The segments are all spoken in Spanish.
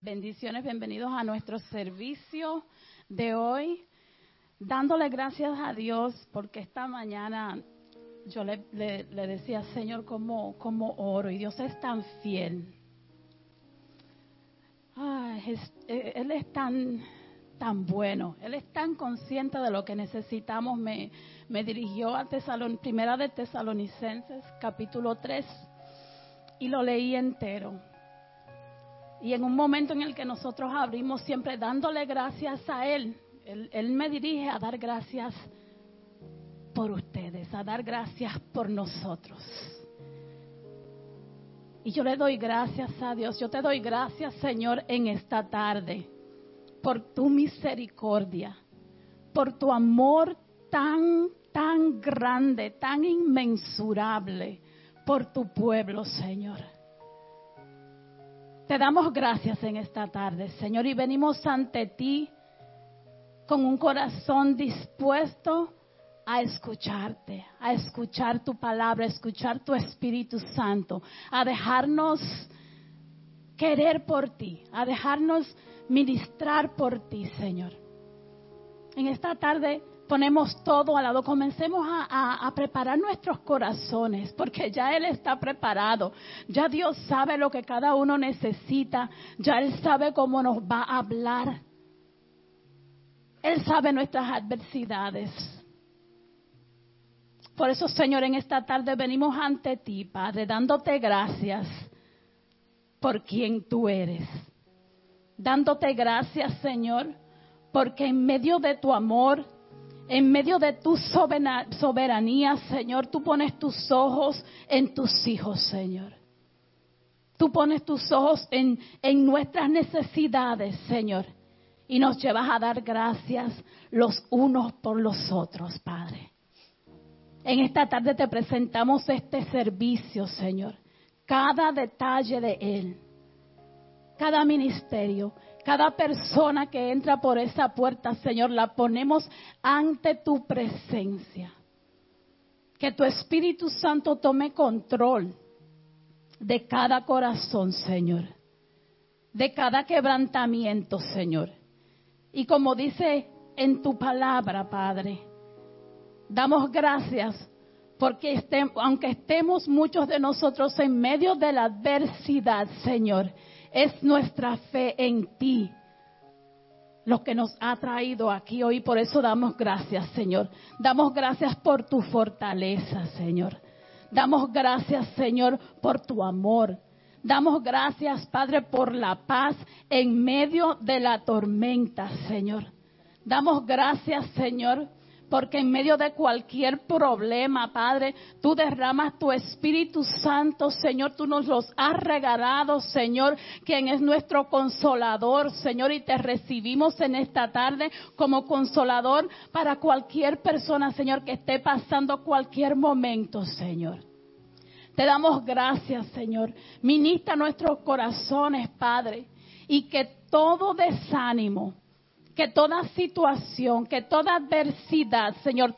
Bendiciones, bienvenidos a nuestro servicio de hoy, dándole gracias a Dios porque esta mañana yo le, decía, Señor, ¿cómo, ¿cómo, oro? Y Dios es tan fiel. Eh, él es tan, tan bueno, Él es tan consciente de lo que necesitamos. Me, me dirigió a Tesalon, Primera de Tesalonicenses, capítulo 3, y lo leí entero y en un momento en el que nosotros abrimos siempre dándole gracias a Él, Él, me dirige a dar gracias por ustedes, a dar gracias por nosotros. Y yo le doy gracias a Dios, yo te doy gracias Señor en esta tarde por tu misericordia, por tu amor tan, tan grande, tan inmensurable por tu pueblo Señor. Te damos gracias en esta tarde, Señor, y venimos ante ti con un corazón dispuesto a escucharte, a escuchar tu palabra, a escuchar tu Espíritu Santo, a dejarnos querer por ti, a dejarnos ministrar por ti, Señor. En esta tarde ponemos todo al lado, comencemos a, preparar nuestros corazones, porque ya Él está preparado, ya Dios sabe lo que cada uno necesita, ya Él sabe cómo nos va a hablar, Él sabe nuestras adversidades. Por eso, Señor, en esta tarde venimos ante ti, Padre, dándote gracias por quien tú eres. Dándote gracias, Señor, porque en medio de tu amor, en medio de tu soberanía, Señor, tú pones tus ojos en tus hijos, Señor. Tú pones tus ojos en, en nuestras necesidades, Señor. Y nos llevas a dar gracias los unos por los otros, Padre. En esta tarde te presentamos este servicio, Señor. Cada detalle de él. Cada ministerio cada persona que entra por esa puerta, Señor, la ponemos ante tu presencia. Que tu Espíritu Santo tome control de cada corazón, Señor. De cada quebrantamiento, Señor. Y como dice en tu palabra, Padre, damos gracias porque aunque estemos muchos de nosotros en medio de la adversidad, Señor, es nuestra fe en ti lo que nos ha traído aquí hoy. Por eso damos gracias, Señor. Damos gracias por tu fortaleza, Señor. Damos gracias, Señor, por tu amor. Damos gracias, Padre, por la paz en medio de la tormenta, Señor. Damos gracias, Señor, porque en medio de cualquier problema, Padre, tú derramas tu Espíritu Santo, Señor, tú nos los has regalado, Señor, quien es nuestro consolador, Señor, y te recibimos en esta tarde como consolador para cualquier persona, Señor, que esté pasando cualquier momento, Señor. Te damos gracias, Señor. Ministra nuestros corazones, Padre, y que todo desánimo, que toda situación, que toda adversidad, Señor,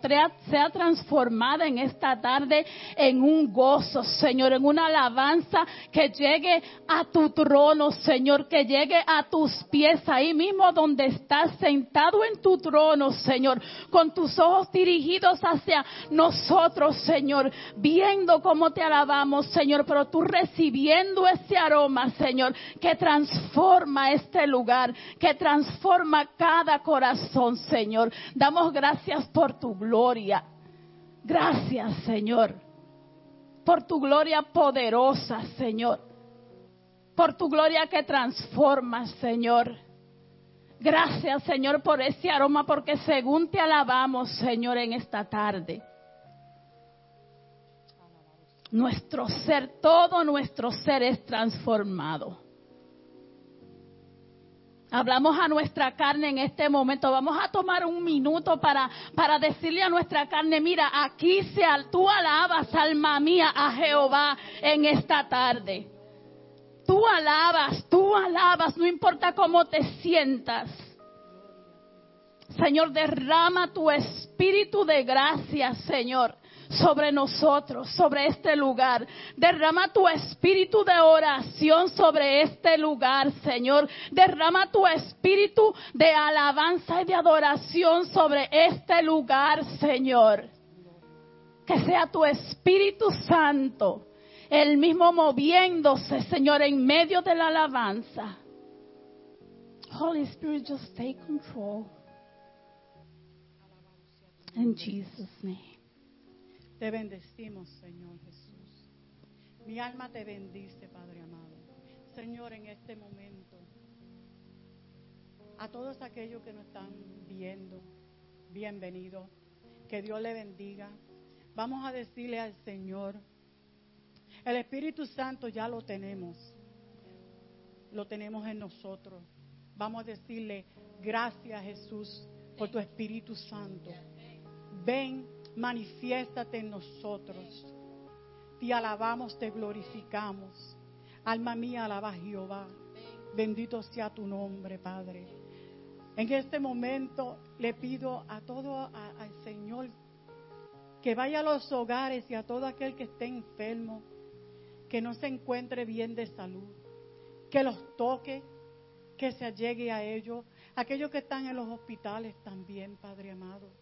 sea transformada en esta tarde en un gozo, Señor, en una alabanza que llegue a tu trono, Señor, que llegue a tus pies ahí mismo donde estás sentado en tu trono, Señor, con tus ojos dirigidos hacia nosotros, Señor, viendo cómo te alabamos, Señor, pero tú recibiendo ese aroma, Señor, que transforma este lugar, que transforma cada cada corazón, Señor. Damos gracias por tu gloria. Gracias, Señor. Por tu gloria poderosa, Señor. Por tu gloria que transforma, Señor. Gracias, Señor, por ese aroma, porque según te alabamos, Señor, en esta tarde. Nuestro ser, todo nuestro ser es transformado. Hablamos a nuestra carne en este momento. Vamos a tomar un minuto para, para decirle a nuestra carne, mira, aquí se, tú alabas, alma mía, a Jehová en esta tarde. Tú alabas, tú alabas, no importa cómo te sientas. Señor, derrama tu espíritu de gracia, Señor sobre nosotros, sobre este lugar. Derrama tu espíritu de oración sobre este lugar, Señor. Derrama tu espíritu de alabanza y de adoración sobre este lugar, Señor. Que sea tu Espíritu Santo, el mismo moviéndose, Señor, en medio de la alabanza. Holy Spirit, just take control. In Jesus' name. Te bendecimos, Señor Jesús. Mi alma te bendice, Padre amado. Señor, en este momento, a todos aquellos que nos están viendo, bienvenidos. Que Dios le bendiga. Vamos a decirle al Señor, el Espíritu Santo ya lo tenemos, lo tenemos en nosotros. Vamos a decirle, gracias Jesús por tu Espíritu Santo. Ven, manifiéstate en nosotros. Te alabamos, te glorificamos. Alma mía, alaba a Jehová. Bendito sea tu nombre, Padre. En este momento le pido a todo al Señor que vaya a los hogares y a todo aquel que esté enfermo, que no se encuentre bien de salud, que los toque, que se allegue a ellos, aquellos que están en los hospitales también, Padre amado.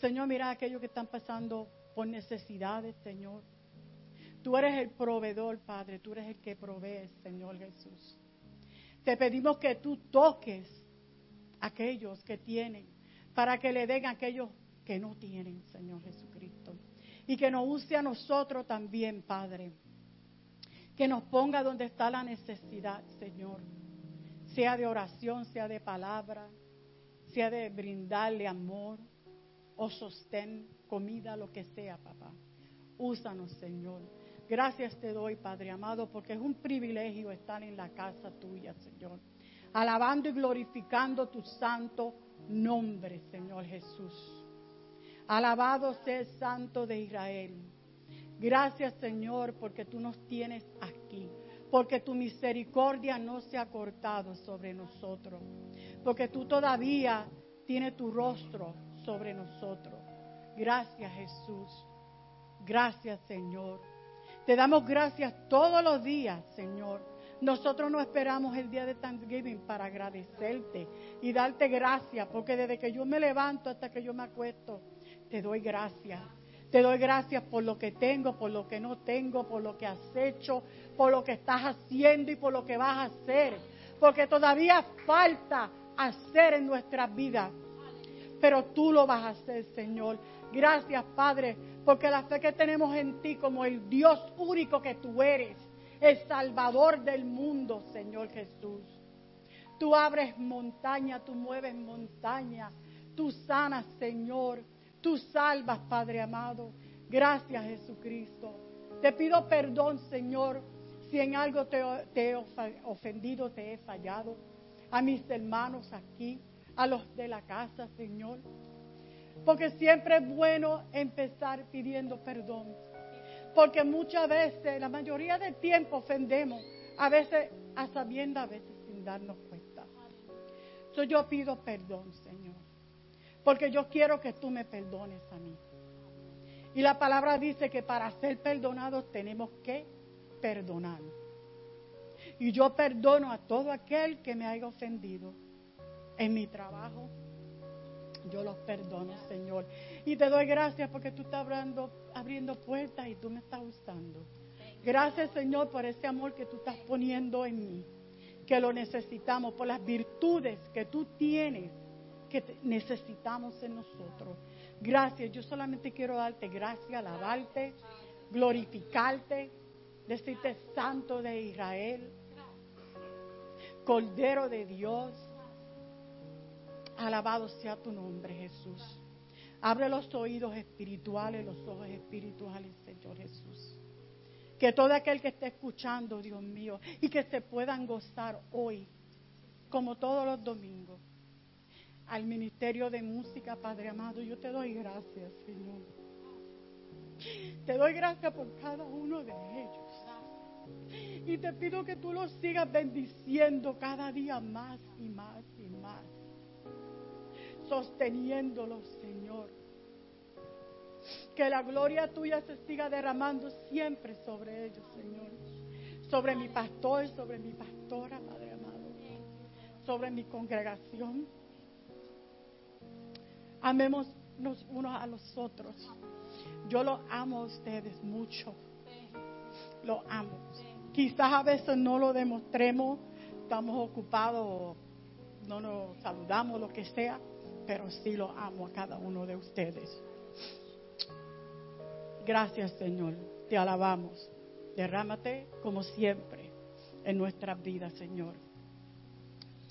Señor, mira a aquellos que están pasando por necesidades, Señor. Tú eres el proveedor, Padre, tú eres el que provee, Señor Jesús. Te pedimos que tú toques a aquellos que tienen, para que le den a aquellos que no tienen, Señor Jesucristo. Y que nos use a nosotros también, Padre. Que nos ponga donde está la necesidad, Señor. Sea de oración, sea de palabra, sea de brindarle amor o sostén, comida, lo que sea, papá. Úsanos, Señor. Gracias te doy, Padre amado, porque es un privilegio estar en la casa tuya, Señor. Alabando y glorificando tu santo nombre, Señor Jesús. Alabado sea el Santo de Israel. Gracias Señor porque tú nos tienes aquí, porque tu misericordia no se ha cortado sobre nosotros, porque tú todavía tienes tu rostro sobre nosotros. Gracias Jesús. Gracias Señor. Te damos gracias todos los días, Señor. Nosotros no esperamos el día de Thanksgiving para agradecerte y darte gracias, porque desde que yo me levanto hasta que yo me acuesto, te doy gracias. Te doy gracias por lo que tengo, por lo que no tengo, por lo que has hecho, por lo que estás haciendo y por lo que vas a hacer. Porque todavía falta hacer en nuestras vidas. Pero tú lo vas a hacer, Señor. Gracias, Padre, porque la fe que tenemos en ti como el Dios único que tú eres, el Salvador del mundo, Señor Jesús. Tú abres montaña, tú mueves montaña, tú sanas, Señor. Tú salvas, Padre amado. Gracias, Jesucristo. Te pido perdón, Señor, si en algo te, he ofendido, te he fallado. A mis hermanos aquí, a los de la casa, Señor. Porque siempre es bueno empezar pidiendo perdón. Porque muchas veces, la mayoría del tiempo ofendemos, a veces a sabiendas, a veces sin darnos cuenta. So, yo pido perdón, Señor. Porque yo quiero que tú me perdones a mí. Y la palabra dice que para ser perdonados tenemos que perdonar. Y yo perdono a todo aquel que me haya ofendido en mi trabajo. Yo los perdono, Señor. Y te doy gracias porque tú estás abriendo, puertas y tú me estás usando. Gracias, Señor, por ese amor que tú estás poniendo en mí. Que lo necesitamos, por las virtudes que tú tienes que necesitamos en nosotros. Gracias, yo solamente quiero darte gracias, alabarte, glorificarte, decirte Santo de Israel, Cordero de Dios. Alabado sea tu nombre, Jesús. Abre los oídos espirituales, los ojos espirituales, Señor Jesús. Que todo aquel que esté escuchando, Dios mío, y que se puedan gozar hoy, como todos los domingos, al Ministerio de Música, Padre amado. Yo te doy gracias, Señor. Te doy gracias por cada uno de ellos. Y te pido que tú los sigas bendiciendo cada día más y más y más. Sosteniéndolos, Señor. Que la gloria tuya se siga derramando siempre sobre ellos, Señor. Sobre mi pastor, sobre mi pastora, Padre amado. Sobre mi congregación. Amémonos unos a los otros. Yo los amo a ustedes mucho. Los amo. Quizás a veces no lo demostremos, estamos ocupados, no nos saludamos, lo que sea, pero sí lo amo a cada uno de ustedes. Gracias, Señor. Te alabamos. Derrámate como siempre en nuestras vidas, Señor.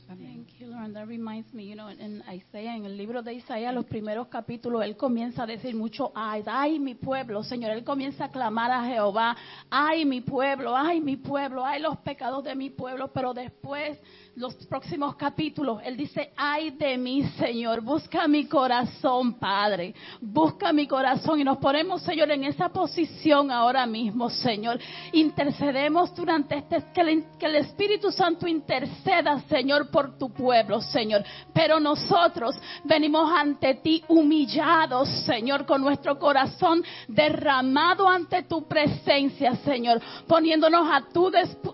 Thank you, Lord. That reminds me, you know, en Isaías, en el libro de Isaías, los primeros capítulos, él comienza a decir mucho, ay, ay, mi pueblo, Señor. Él comienza a clamar a Jehová, ay, mi pueblo, ay, mi pueblo, ay, los pecados de mi pueblo. Pero después los próximos capítulos, Él dice, ay de mí, Señor, busca mi corazón, Padre, busca mi corazón. Y nos ponemos, Señor, en esa posición ahora mismo, Señor. Intercedemos durante este, que el, que el Espíritu Santo interceda, Señor, por tu pueblo, Señor. Pero nosotros venimos ante ti humillados, Señor, con nuestro corazón derramado ante tu presencia, Señor, poniéndonos a tu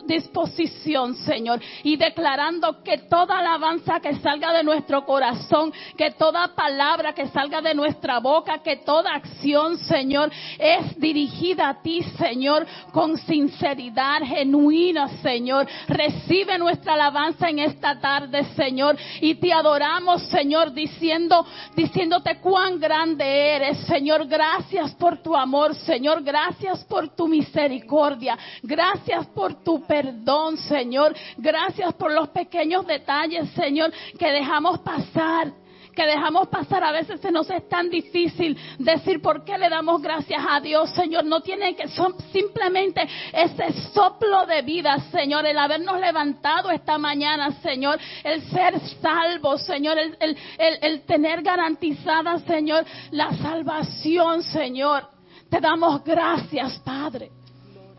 disposición, Señor, y declarando que toda alabanza que salga de nuestro corazón, que toda palabra que salga de nuestra boca, que toda acción, Señor, es dirigida a ti, Señor, con sinceridad genuina, Señor. Recibe nuestra alabanza en esta tarde, Señor, y te adoramos, Señor, diciendo, diciéndote cuán grande eres, Señor. Gracias por tu amor, Señor. Gracias por tu misericordia. Gracias por tu perdón, Señor. Gracias por los pequeños detalles, Señor, que dejamos pasar que dejamos pasar. A veces se nos es tan difícil decir por qué le damos gracias a Dios, Señor. No tiene que son simplemente ese soplo de vida, Señor, el habernos levantado esta mañana, Señor, el ser salvo, Señor, el, el, el tener garantizada, Señor, la salvación, Señor. Te damos gracias, Padre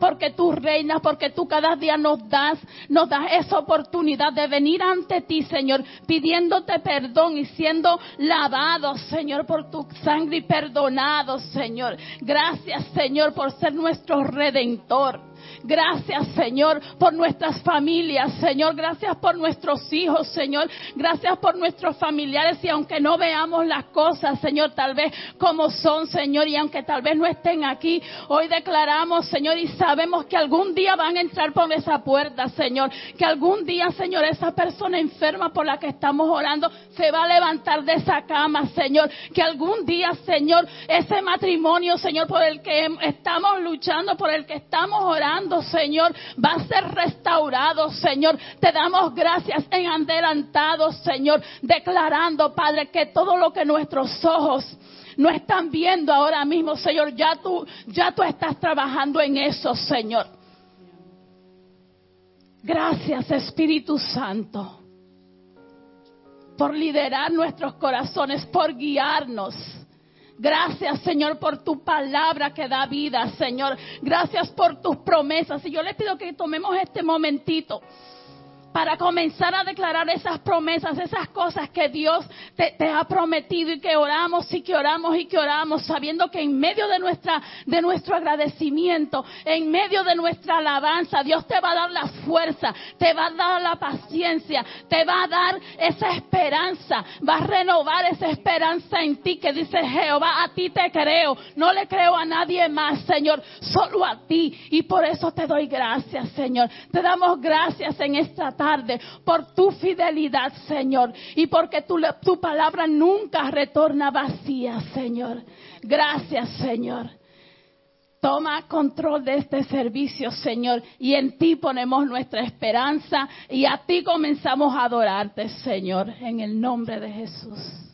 porque tú reinas, porque tú cada día nos das, nos das esa oportunidad de venir ante ti, Señor, pidiéndote perdón y siendo lavados, Señor, por tu sangre y perdonados, Señor. Gracias, Señor, por ser nuestro redentor. Gracias, Señor, por nuestras familias, Señor. Gracias por nuestros hijos, Señor. Gracias por nuestros familiares. Y aunque no veamos las cosas, Señor, tal vez como son, Señor, y aunque tal vez no estén aquí, hoy declaramos, Señor, y sabemos que algún día van a entrar por esa puerta, Señor. Que algún día, Señor, esa persona enferma por la que estamos orando se va a levantar de esa cama, Señor. Que algún día, Señor, ese matrimonio, Señor, por el que estamos luchando, por el que estamos orando, Señor, va a ser restaurado, Señor. Te damos gracias en adelantado, Señor, declarando, Padre, que todo lo que nuestros ojos no están viendo ahora mismo, Señor, ya tú, ya tú estás trabajando en eso, Señor. Gracias, Espíritu Santo, por liderar nuestros corazones, por guiarnos. Gracias, Señor, por tu palabra que da vida, Señor. Gracias por tus promesas. Y yo le pido que tomemos este momentito para comenzar a declarar esas promesas, esas cosas que Dios te, ha prometido y que oramos y que oramos y que oramos, sabiendo que en medio de nuestra, de nuestro agradecimiento, en medio de nuestra alabanza, Dios te va a dar la fuerza, te va a dar la paciencia, te va a dar esa esperanza, va a renovar esa esperanza en ti que dice Jehová, a ti te creo, no le creo a nadie más, Señor, solo a ti. Y por eso te doy gracias, Señor. Te damos gracias en esta tarde por tu fidelidad, Señor, y porque tu, tu palabra nunca retorna vacía, Señor. Gracias, Señor. Toma control de este servicio, Señor, y en ti ponemos nuestra esperanza y a ti comenzamos a adorarte, Señor, en el nombre de Jesús.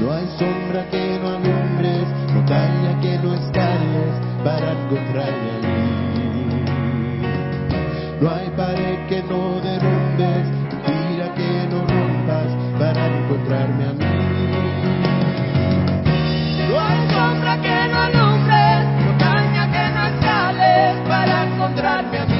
No hay sombra que no alumbres, montaña que no escales para encontrarme a mí. No hay pared que no derrumbes, mentira que no rompas para encontrarme a mí. No hay sombra que no alumbre, montaña que no escales para encontrarme a mí.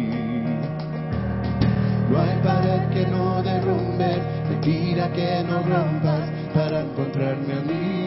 No hay pared que no derrumbes, mentira que no rompas para encontrarme a mí.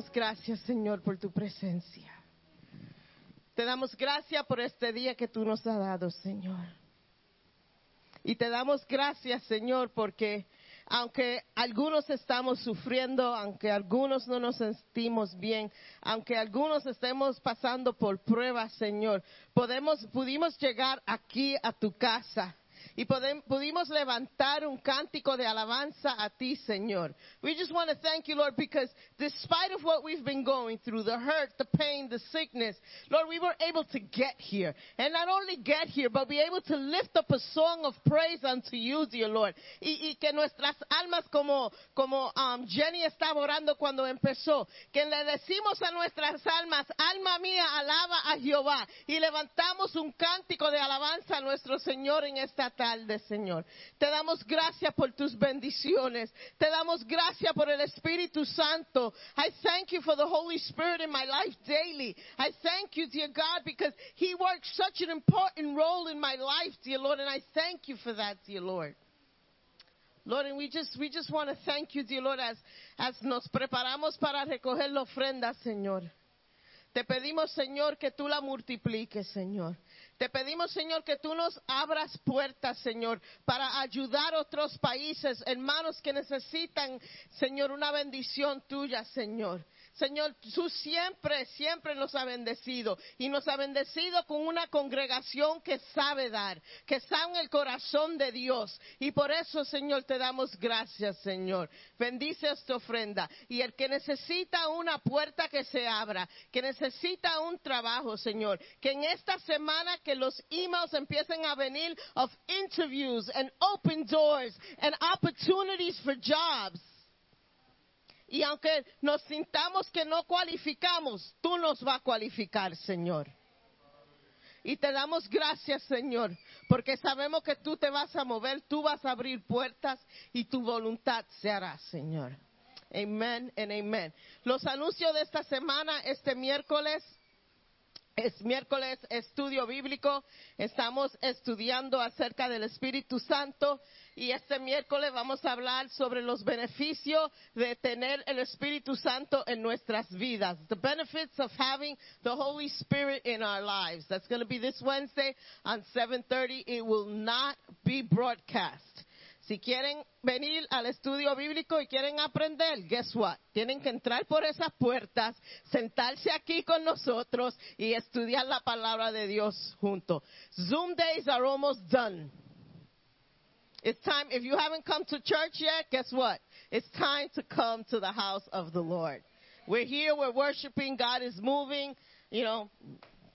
Damos gracias, Señor, por tu presencia. Te damos gracias por este día que tú nos has dado, Señor. Y te damos gracias, Señor, porque aunque algunos estamos sufriendo, aunque algunos no nos sentimos bien, aunque algunos estemos pasando por pruebas, Señor, podemos, pudimos llegar aquí a tu casa y podem- pudimos levantar un cántico de alabanza a ti, Señor. We just want to thank you, Lord, because despite of what we've been going through, the hurt, the pain, the sickness, Lord, we were able to get here. And not only get here, but be able to lift up a song of praise unto you, dear Lord. Y, y que nuestras almas, como, como um, Jenny estaba orando cuando empezó, que le decimos a nuestras almas, alma mía, alaba a Jehová. Y levantamos un cántico de alabanza a nuestro Señor en esta tarde, Señor. Te damos gracias por tus bendiciones. Te damos gracias por el Espíritu Santo. I thank you for the Holy Spirit in my life daily. I thank you, dear God, because He works such an important role in my life, dear Lord, and I thank you for that, dear Lord. Lord, and we just, we just want to thank you, dear Lord, as, as nos preparamos para recoger la ofrenda, Señor. Te pedimos, Señor, que tú la multipliques, Señor. Te pedimos, Señor, que tú nos abras puertas, Señor, para ayudar a otros países, hermanos que necesitan, Señor, una bendición tuya, Señor. Señor, tú siempre, siempre nos ha bendecido y nos ha bendecido con una congregación que sabe dar, que sabe el corazón de Dios. Y por eso, Señor, te damos gracias, Señor. Bendice esta ofrenda. Y el que necesita una puerta que se abra, que necesita un trabajo, Señor, que en esta semana que los emails empiecen a venir of interviews and open doors and opportunities for jobs. Y aunque nos sintamos que no cualificamos, tú nos vas a cualificar, Señor. Y te damos gracias, Señor, porque sabemos que tú te vas a mover, tú vas a abrir puertas y tu voluntad se hará, Señor. Amén and amén. Los anuncios de esta semana, este miércoles, es miércoles estudio bíblico. Estamos estudiando acerca del Espíritu Santo y este miércoles vamos a hablar sobre los beneficios de tener el Espíritu Santo en nuestras vidas. The benefits of having the Holy Spirit in our lives. That's going to be this Wednesday on 7:30. It will not be broadcast. Si quieren venir al estudio bíblico y quieren aprender, guess what? Tienen que entrar por esas puertas, sentarse aquí con nosotros y estudiar la palabra de Dios juntos. Zoom days are almost done. It's time, if you haven't come to church yet, guess what? It's time to come to the house of the Lord. We're here, we're worshiping, God is moving, you know,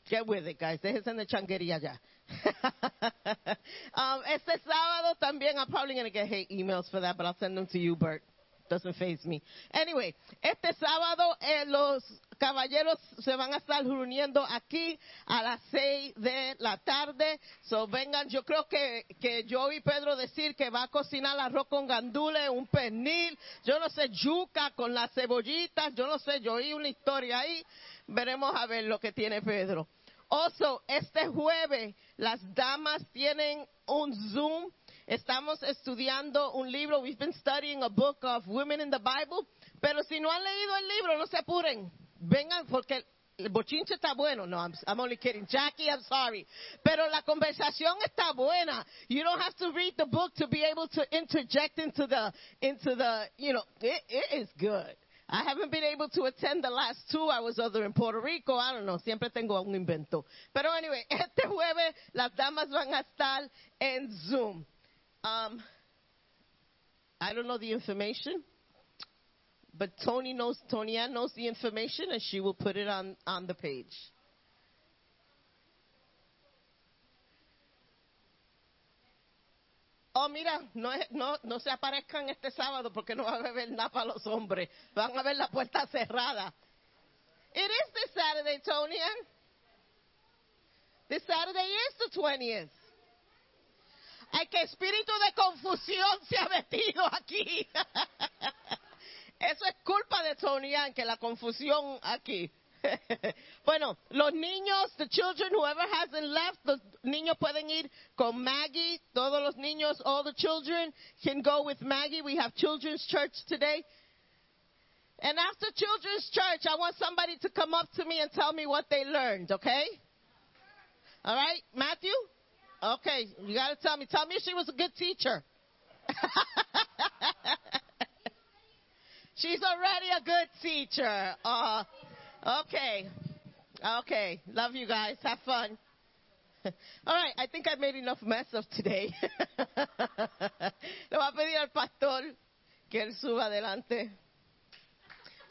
get with it, guys. Déjense de changuería ya. um, este sábado también, I'm probably going to get hate emails for that, but I'll send them to you, Bert. Doesn't phase me. Anyway, este sábado eh, los caballeros se van a estar reuniendo aquí a las seis de la tarde. So vengan, yo creo que, que yo oí Pedro decir que va a cocinar arroz con gandules, un pernil, yo no sé, yuca con las cebollitas, yo no sé, yo oí una historia ahí. Veremos a ver lo que tiene Pedro. Also, este jueves las damas tienen un Zoom. Estamos estudiando un libro. We've been studying a book of women in the Bible. Pero si no han leído el libro, no se apuren. Vengan porque el bochinche está bueno. No, I'm, I'm only kidding. Jackie, I'm sorry. Pero la conversación está buena. You don't have to read the book to be able to interject into the, into the, you know, it, it is good. I haven't been able to attend the last two. I was other in Puerto Rico. I don't know. Siempre tengo un invento. Pero anyway, este jueves las damas van a estar en Zoom. Um, I don't know the information, but Tony knows, Tony Ann knows the information and she will put it on, on the page. Oh, mira, no, no, no se aparezcan este sábado porque no va a haber nada para los hombres. Van a ver la puerta cerrada. It is this Saturday, Tony Ann. This Saturday is the 20th. Ay, que espíritu de confusión se ha metido aquí. Eso es culpa de Tony Ann, que la confusión aquí. bueno, los niños, the children, whoever hasn't left, los niños pueden ir con Maggie. Todos los niños, all the children can go with Maggie. We have children's church today. And after children's church, I want somebody to come up to me and tell me what they learned, okay? All right, Matthew? Okay, you got to tell me. Tell me she was a good teacher. She's already a good teacher. Uh, okay. Okay. Love you guys. Have fun. All right, I think I made enough mess of today. Le voy a pedir al pastor que él suba adelante.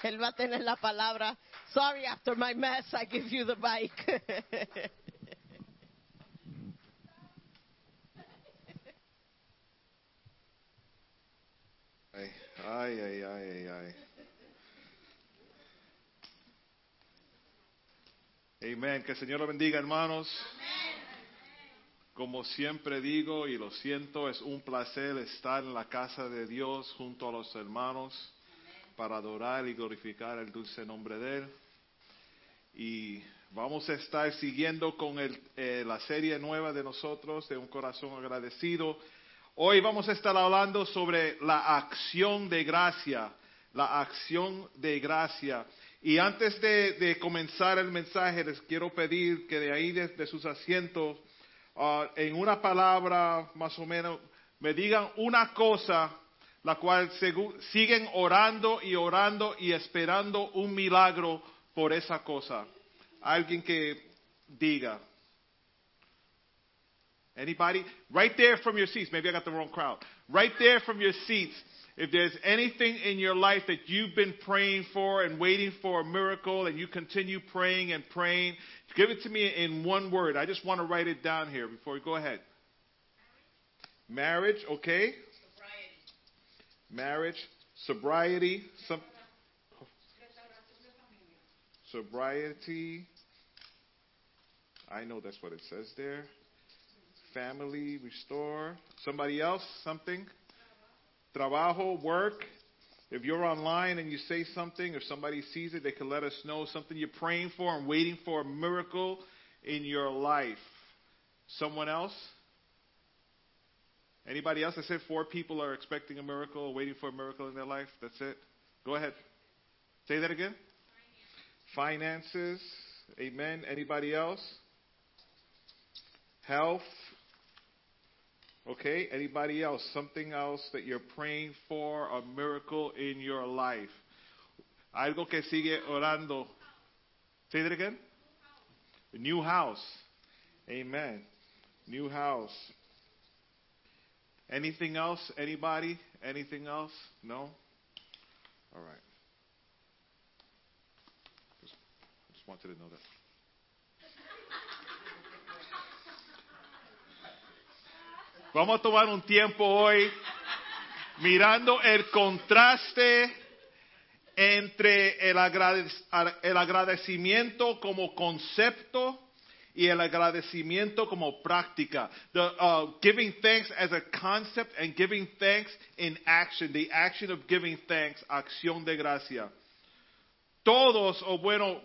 Él va a tener la palabra. Sorry, after my mess, I give you the mic. Ay, ay, ay, ay, ay. Amén. Que el Señor lo bendiga, hermanos. Como siempre digo y lo siento, es un placer estar en la casa de Dios junto a los hermanos para adorar y glorificar el dulce nombre de Él. Y vamos a estar siguiendo con el, eh, la serie nueva de nosotros, de un corazón agradecido. Hoy vamos a estar hablando sobre la acción de gracia, la acción de gracia. Y antes de, de comenzar el mensaje, les quiero pedir que de ahí, desde sus asientos, ah, en una palabra más o menos, me digan una cosa la cual siguen orando y orando y esperando un milagro por esa cosa. Alguien que diga. Anybody? Right there from your seats. Maybe I got the wrong crowd. Right there from your seats. If there's anything in your life that you've been praying for and waiting for a miracle and you continue praying and praying, give it to me in one word. I just want to write it down here before we go ahead. Marriage, okay? Marriage, sobriety, some, sobriety. I know that's what it says there. Family, restore. Somebody else, something? Trabajo, work. If you're online and you say something, if somebody sees it, they can let us know something you're praying for and waiting for a miracle in your life. Someone else? Anybody else? I said four people are expecting a miracle waiting for a miracle in their life. That's it. Go ahead. Say that again. Finances. Amen. Anybody else? Health. Okay. Anybody else? Something else that you're praying for, a miracle in your life. Algo que sigue orando. Say that again. A new house. Amen. New house. Anything else? Anybody? Anything else? No? All right. Just, just wanted to know that. Vamos a tomar un tiempo hoy mirando el contraste entre el, agradec- el agradecimiento como concepto y el agradecimiento como práctica. The uh, giving thanks as a concept and giving thanks in action. The action of giving thanks, acción de gracia. Todos, o bueno,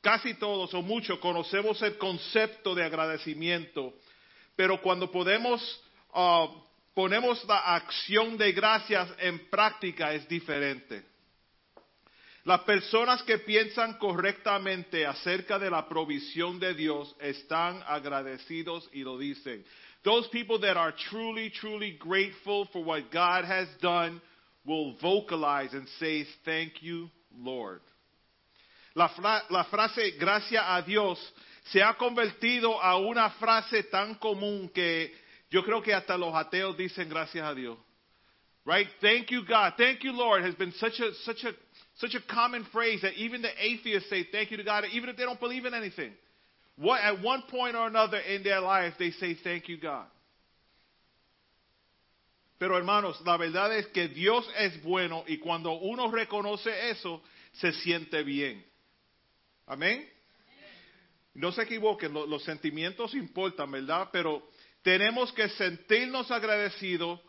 casi todos o muchos conocemos el concepto de agradecimiento, pero cuando podemos uh, ponemos la acción de gracias en práctica es diferente. Las personas que piensan correctamente acerca de la provisión de Dios están agradecidos y lo dicen. Those people that are truly, truly grateful for what God has done will vocalize and say, Thank you, Lord. La, fra- la frase gracias a Dios se ha convertido a una frase tan común que yo creo que hasta los ateos dicen gracias a Dios. Right? Thank you, God. Thank you, Lord has been such a such a such a common phrase that even the atheists say thank you to God, even if they don't believe in anything. What at one point or another in their life they say thank you, God. Pero hermanos, la verdad es que Dios es bueno y cuando uno reconoce eso, se siente bien. Amén. No se equivoquen, lo- los sentimientos importan, ¿verdad? Pero tenemos que sentirnos agradecidos,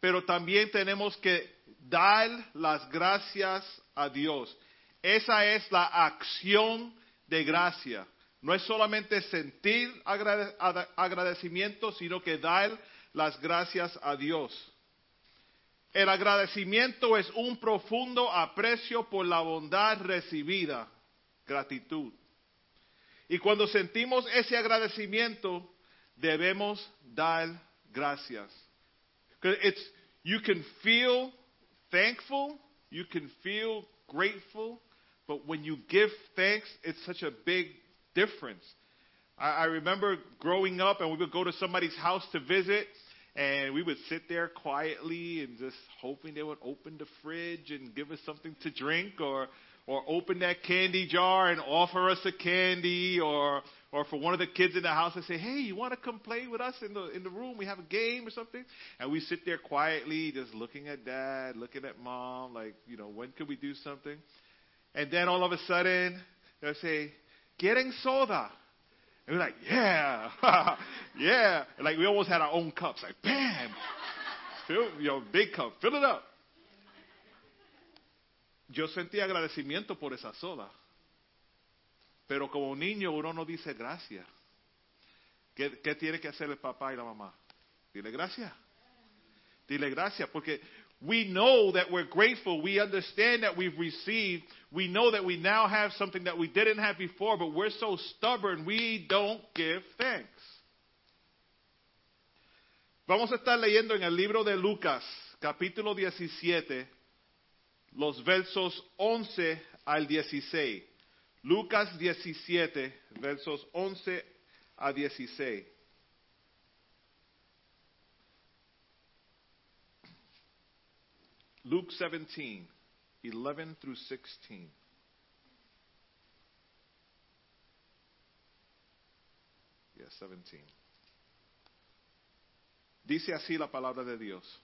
pero también tenemos que dar las gracias a Dios. Esa es la acción de gracia. No es solamente sentir agradecimiento, sino que dar las gracias a Dios. El agradecimiento es un profundo aprecio por la bondad recibida, gratitud. Y cuando sentimos ese agradecimiento, debemos dar gracias. It's, you can feel thankful, you can feel grateful, but when you give thanks, it's such a big difference. I, I remember growing up, and we would go to somebody's house to visit, and we would sit there quietly and just hoping they would open the fridge and give us something to drink, or or open that candy jar and offer us a candy, or or for one of the kids in the house to say, "Hey, you want to come play with us in the in the room? We have a game or something." And we sit there quietly, just looking at dad, looking at mom, like, you know, when could we do something? And then all of a sudden, they'll say, "Getting soda." And we're like, yeah, yeah. And like we almost had our own cups, like bam, fill, you know, big cup, fill it up. Yo sentí agradecimiento por esa soda, pero como niño uno no dice gracias. ¿Qué, qué tiene que hacer el papá y la mamá? Dile gracias. Dile gracias, porque we know that we're grateful. We understand that we've received. We know that we now have something that we didn't have before, but we're so stubborn, we don't give thanks. Vamos a estar leyendo en el libro de Lucas, capítulo 17, los versos 11 al 16. Lucas 17, versos 11 a 16. Luke 17, 11 through 16. Yes, 17. Dice así la palabra de Dios.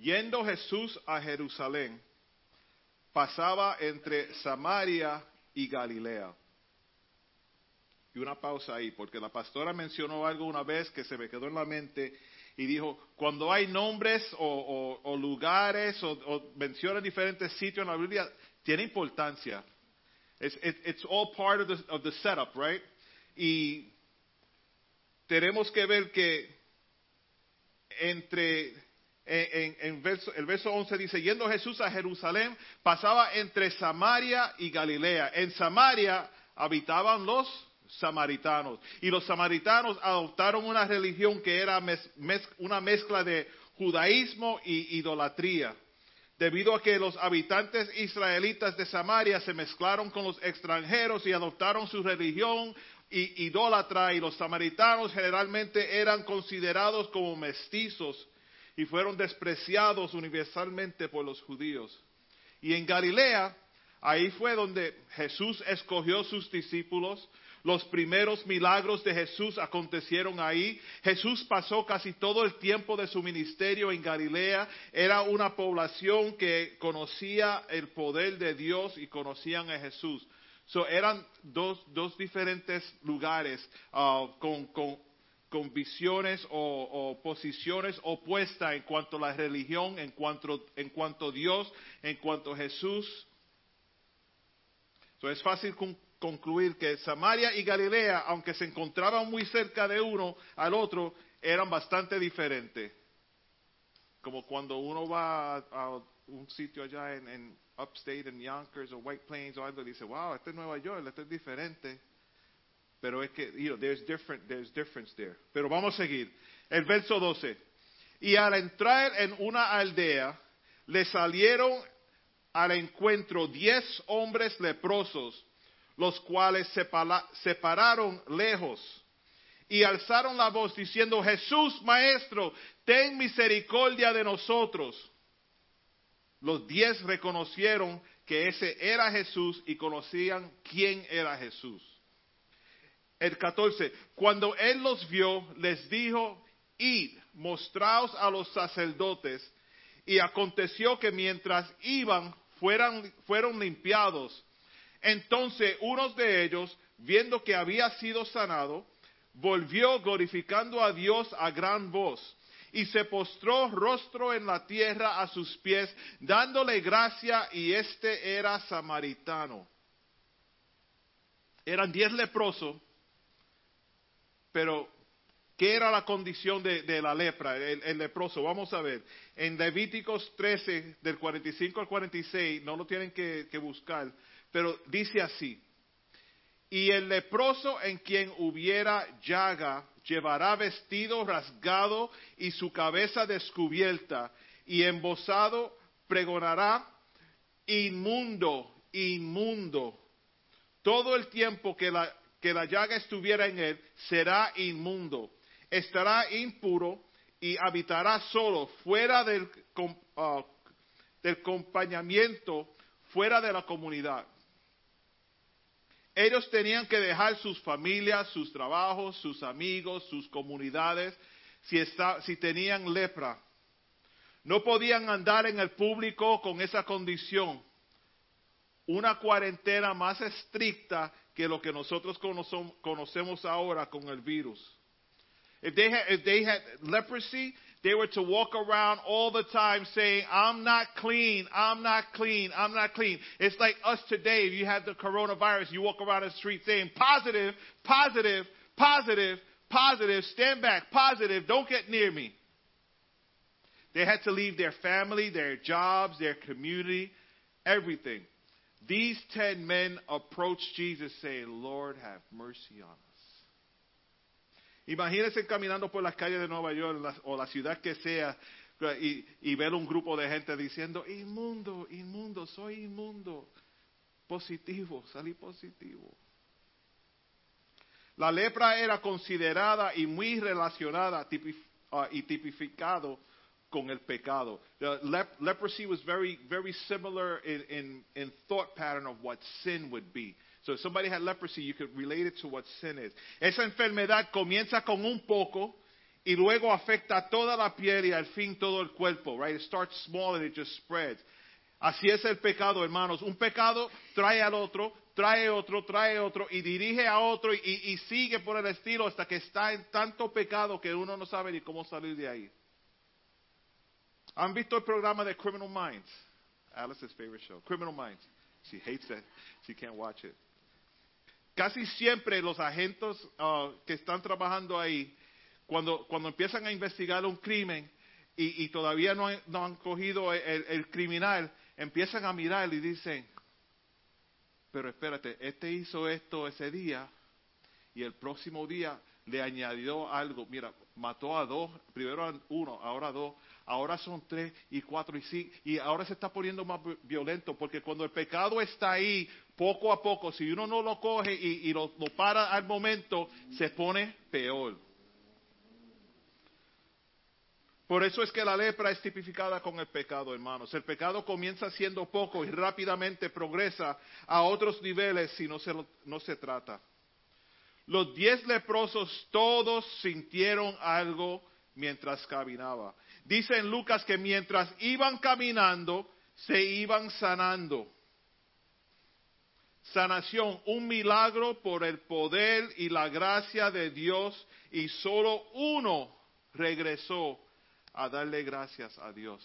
Yendo Jesús a Jerusalén, pasaba entre Samaria y Galilea. Y una pausa ahí, porque la pastora mencionó algo una vez que se me quedó en la mente y dijo, cuando hay nombres o, lugares o, mencionan diferentes sitios en la Biblia, tiene importancia. It's, it- it's all part of the, of the setup, right? Y tenemos que ver que entre en, verso, el verso 11 dice, yendo Jesús a Jerusalén, pasaba entre Samaria y Galilea. En Samaria habitaban los samaritanos. Y los samaritanos adoptaron una religión que era una mezcla de judaísmo y idolatría. Debido a que los habitantes israelitas de Samaria se mezclaron con los extranjeros y adoptaron su religión i- idólatra y los samaritanos generalmente eran considerados como mestizos y fueron despreciados universalmente por los judíos. Y en Galilea, ahí fue donde Jesús escogió sus discípulos. Los primeros milagros de Jesús acontecieron ahí. Jesús pasó casi todo el tiempo de su ministerio en Galilea. Era una población que conocía el poder de Dios y conocían a Jesús. So, eran dos, dos diferentes lugares ah, con, con, con visiones o, posiciones opuestas en cuanto a la religión, en cuanto, en cuanto a Dios, en cuanto a Jesús. So, es fácil con- concluir que Samaria y Galilea, aunque se encontraban muy cerca de uno al otro, eran bastante diferentes. Como cuando uno va a, a un sitio allá en, en upstate, en Yonkers o White Plains o algo, y dice, wow, este es Nueva York, este es diferente. Pero es que, you know, there's different, there's difference there. Pero vamos a seguir. El verso 12. Y al entrar en una aldea, le salieron al encuentro diez hombres leprosos, los cuales se pala- se pararon lejos y alzaron la voz diciendo, Jesús, Maestro, ten misericordia de nosotros. Los diez reconocieron que ese era Jesús y conocían quién era Jesús. El 14, cuando él los vio, les dijo, id, mostraos a los sacerdotes. Y aconteció que mientras iban, fueron limpiados. Entonces unos de ellos, viendo que había sido sanado, volvió glorificando a Dios a gran voz y se postró rostro en la tierra a sus pies, dándole gracia y este era samaritano. Eran diez leprosos, pero ¿qué era la condición de, la lepra, el, leproso? Vamos a ver, en Levíticos 13, del 45 al 46, no lo tienen que, buscar, pero dice así, y el leproso en quien hubiera llaga llevará vestido rasgado y su cabeza descubierta, y embosado pregonará, inmundo, inmundo. Todo el tiempo que la, que la llaga estuviera en él será inmundo. Estará impuro y habitará solo, fuera del, com- ah, acompañamiento, fuera de la comunidad. Ellos tenían que dejar sus familias, sus trabajos, sus amigos, sus comunidades, si tenían lepra. No podían andar en el público con esa condición. Una cuarentena más estricta que lo que nosotros conocem- conocemos ahora con el virus. If they had, if they had leprosy, they were to walk around all the time saying, I'm not clean, I'm not clean, I'm not clean. It's like us today. If you have the coronavirus, you walk around the street saying, positive, positive, positive, positive, stand back, positive, don't get near me. They had to leave their family, their jobs, their community, everything. These ten men approached Jesus saying, Lord, have mercy on us. Imagínense caminando por las calles de Nueva York o la ciudad que sea y, y ver un grupo de gente diciendo, inmundo, inmundo, soy inmundo. Positivo, salí positivo. La lepra era considerada y muy relacionada tipi- uh, y tipificado con el pecado. Lep- leprosy was very, very similar in, in, in thought pattern of what sin would be. So if somebody had leprosy, you could relate it to what sin is. Esa enfermedad comienza con un poco y luego afecta toda la piel y al fin todo el cuerpo, right? It starts small and it just spreads. Así es el pecado, hermanos. Un pecado trae al otro, trae otro, trae otro y dirige a otro y, y sigue por el estilo hasta que está en tanto pecado que uno no sabe ni cómo salir de ahí. ¿Han visto el programa de Criminal Minds? Alice's favorite show, Criminal Minds. She hates that. She can't watch it. Casi siempre los agentes uh, que están trabajando ahí, cuando, cuando empiezan a investigar un crimen y, todavía no han cogido el, el criminal, empiezan a mirar y dicen, pero espérate, este hizo esto ese día y el próximo día le añadió algo. Mira, mató a dos, primero a uno, ahora a dos, ahora son tres y cuatro y sí, y ahora se está poniendo más vi- violento porque cuando el pecado está ahí, poco a poco, si uno no lo coge y, lo, lo para al momento, se pone peor. Por eso es que la lepra es tipificada con el pecado, hermanos. El pecado comienza siendo poco y rápidamente progresa a otros niveles si no se, no se trata. Los diez leprosos todos sintieron algo mientras caminaba. Dice en Lucas que mientras iban caminando, se iban sanando. Sanación, un milagro por el poder y la gracia de Dios y solo uno regresó a darle gracias a Dios.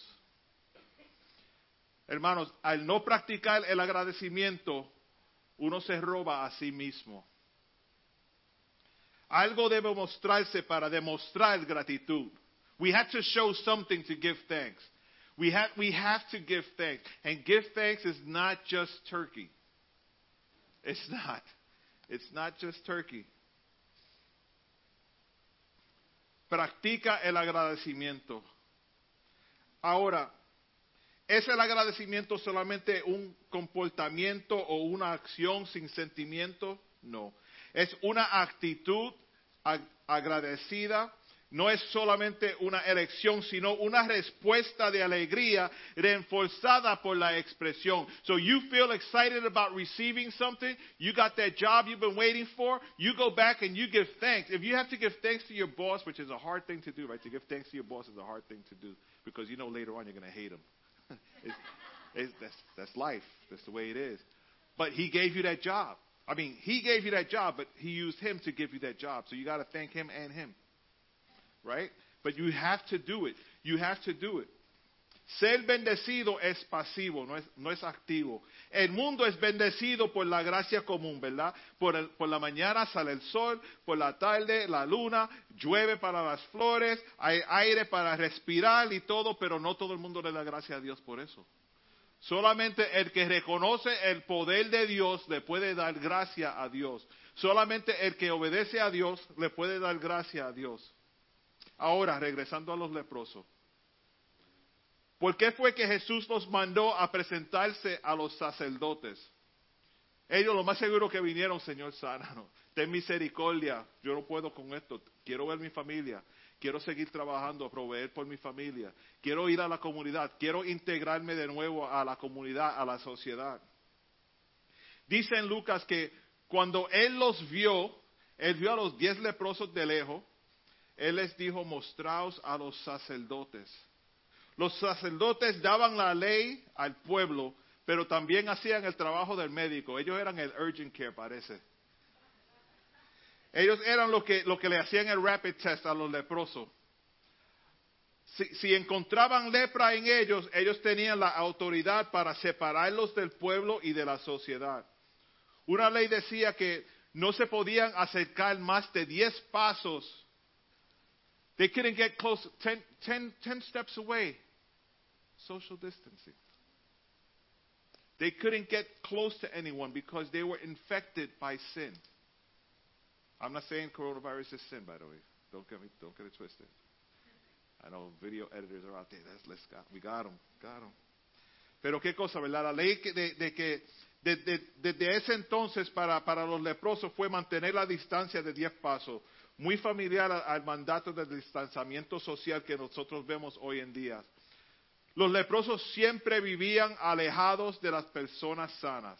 Hermanos, al no practicar el agradecimiento, uno se roba a sí mismo. Algo debe mostrarse para demostrar gratitud. We have to show something to give thanks. We have, we have to give thanks. And give thanks is not just turkey. It's not. It's not just turkey. Practica el agradecimiento. Ahora, ¿es el agradecimiento solamente un comportamiento o una acción sin sentimiento? No. Es una actitud agradecida. No es solamente una elección, sino una respuesta de alegría reforzada por la expresión. So you feel excited about receiving something, you got that job you've been waiting for, you go back and you give thanks. If you have to give thanks to your boss, which is a hard thing to do, right? To give thanks to your boss is a hard thing to do because you know later on you're going to hate him. it's, it's, that's, that's life. That's the way it is. But he gave you that job. I mean, he gave you that job, but he used him to give you that job. So you got to thank him and him. Right? But you have to do it. You have to do it. Ser bendecido es pasivo, no es, no es activo. El mundo es bendecido por la gracia común, ¿verdad? Por, el- por la mañana sale el sol, por la tarde la luna, llueve para las flores, hay aire para respirar y todo, pero no todo el mundo le da gracias a Dios por eso. Solamente el que reconoce el poder de Dios le puede dar gracia a Dios. Solamente el que obedece a Dios le puede dar gracia a Dios. Ahora, regresando a los leprosos. ¿Por qué fue que Jesús los mandó a presentarse a los sacerdotes? Ellos lo más seguro que vinieron, Señor, sánanos. Ten misericordia. Yo no puedo con esto. Quiero ver mi familia. Quiero seguir trabajando, proveer por mi familia. Quiero ir a la comunidad. Quiero integrarme de nuevo a la comunidad, a la sociedad. Dice en Lucas que cuando él los vio, él vio a los diez leprosos de lejos, él les dijo, mostraos a los sacerdotes. Los sacerdotes daban la ley al pueblo, pero también hacían el trabajo del médico. Ellos eran el urgent care, parece. Ellos eran los que, lo que le hacían el rapid test a los leprosos. Si, si encontraban lepra en ellos, ellos tenían la autoridad para separarlos del pueblo y de la sociedad. Una ley decía que no se podían acercar más de 10 pasos They couldn't get close, 10, 10, 10 steps away. Social distancing. They couldn't get close to anyone because they were infected by sin. I'm not saying coronavirus is sin, by the way. Don't get me, don't get it twisted. I know video editors are out there. Let's, let's got, we got them, got them. Pero qué cosa, ¿verdad? La ley de, de que de- de- desde ese entonces para, para los leprosos fue mantener la distancia de 10 pasos, muy familiar al mandato del distanciamiento social que nosotros vemos hoy en día. Los leprosos siempre vivían alejados de las personas sanas,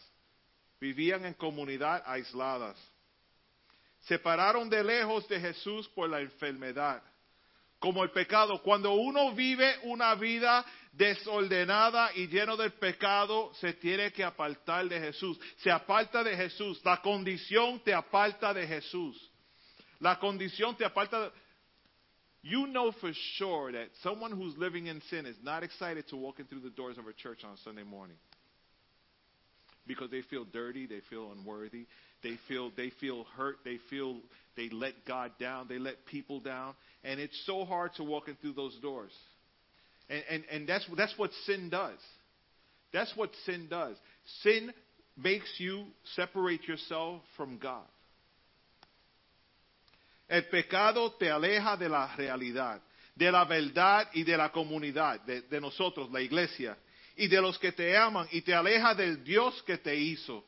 vivían en comunidad aisladas. Separaron de lejos de Jesús por la enfermedad como el pecado. Cuando uno vive una vida desordenada y lleno del pecado, se tiene que apartar de Jesús. Se aparta de Jesús. La condición te aparta de Jesús. La condición te aparta de... You know for sure that someone who's living in sin is not excited to walk in through the doors of a church on a Sunday morning. Because they feel dirty, they feel unworthy, they feel they feel hurt, they feel they let God down, they let people down, and it's so hard to walk in through those doors. And and, and that's that's what sin does. That's what sin does. Sin makes you separate yourself from God. El pecado te aleja de la realidad, de la verdad y de la comunidad, de, de nosotros, la iglesia, y de los que te aman, y te aleja del Dios que te hizo.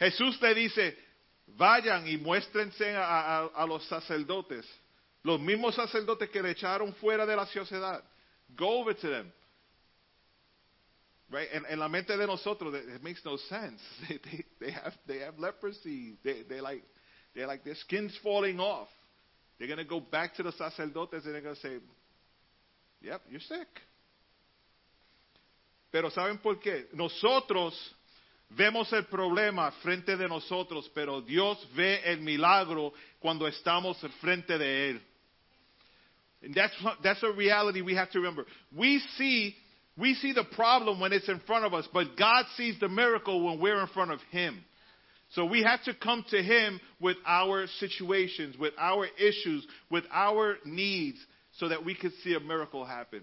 Jesús le dice, vayan y muéstrense a, los sacerdotes, los mismos sacerdotes que le echaron fuera de la sociedad. Go over to them. Right? En, la mente de nosotros, it makes no sense. They have, they have leprosy. They, they like, they're like their skin's falling off. They're going to go back to the sacerdotes and they're going to say, yep, you're sick. Pero ¿saben por qué? Nosotros vemos el problema frente de nosotros, pero Dios ve el milagro cuando estamos frente de Él. And that's, that's a reality we have to remember. We see, we see the problem when it's in front of us, but God sees the miracle when we're in front of Him. So we have to come to Him with our situations, with our issues, with our needs, so that we can see a miracle happen.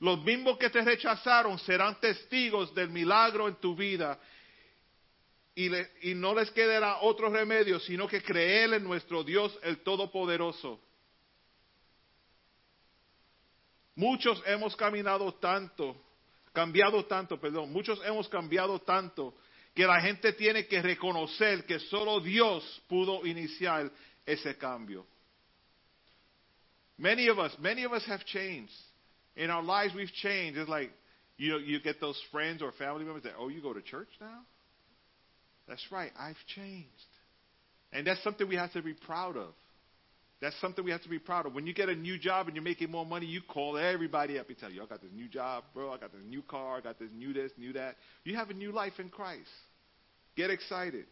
Los mismos que te rechazaron serán testigos del milagro en tu vida y, y no les quedará otro remedio sino que creer en nuestro Dios el Todopoderoso. Muchos hemos caminado tanto, cambiado tanto, perdón, muchos hemos cambiado tanto que la gente tiene que reconocer que solo Dios pudo iniciar ese cambio. Many of us, many of us have changed. In our lives, we've changed. It's like, you know, you get those friends or family members that, oh, you go to church now? That's right, I've changed. And that's something we have to be proud of. That's something we have to be proud of. When you get a new job and you're making more money, you call everybody up and tell you, I got this new job, bro. I got this new car. I got this new this, new that. You have a new life in Christ. Get excited.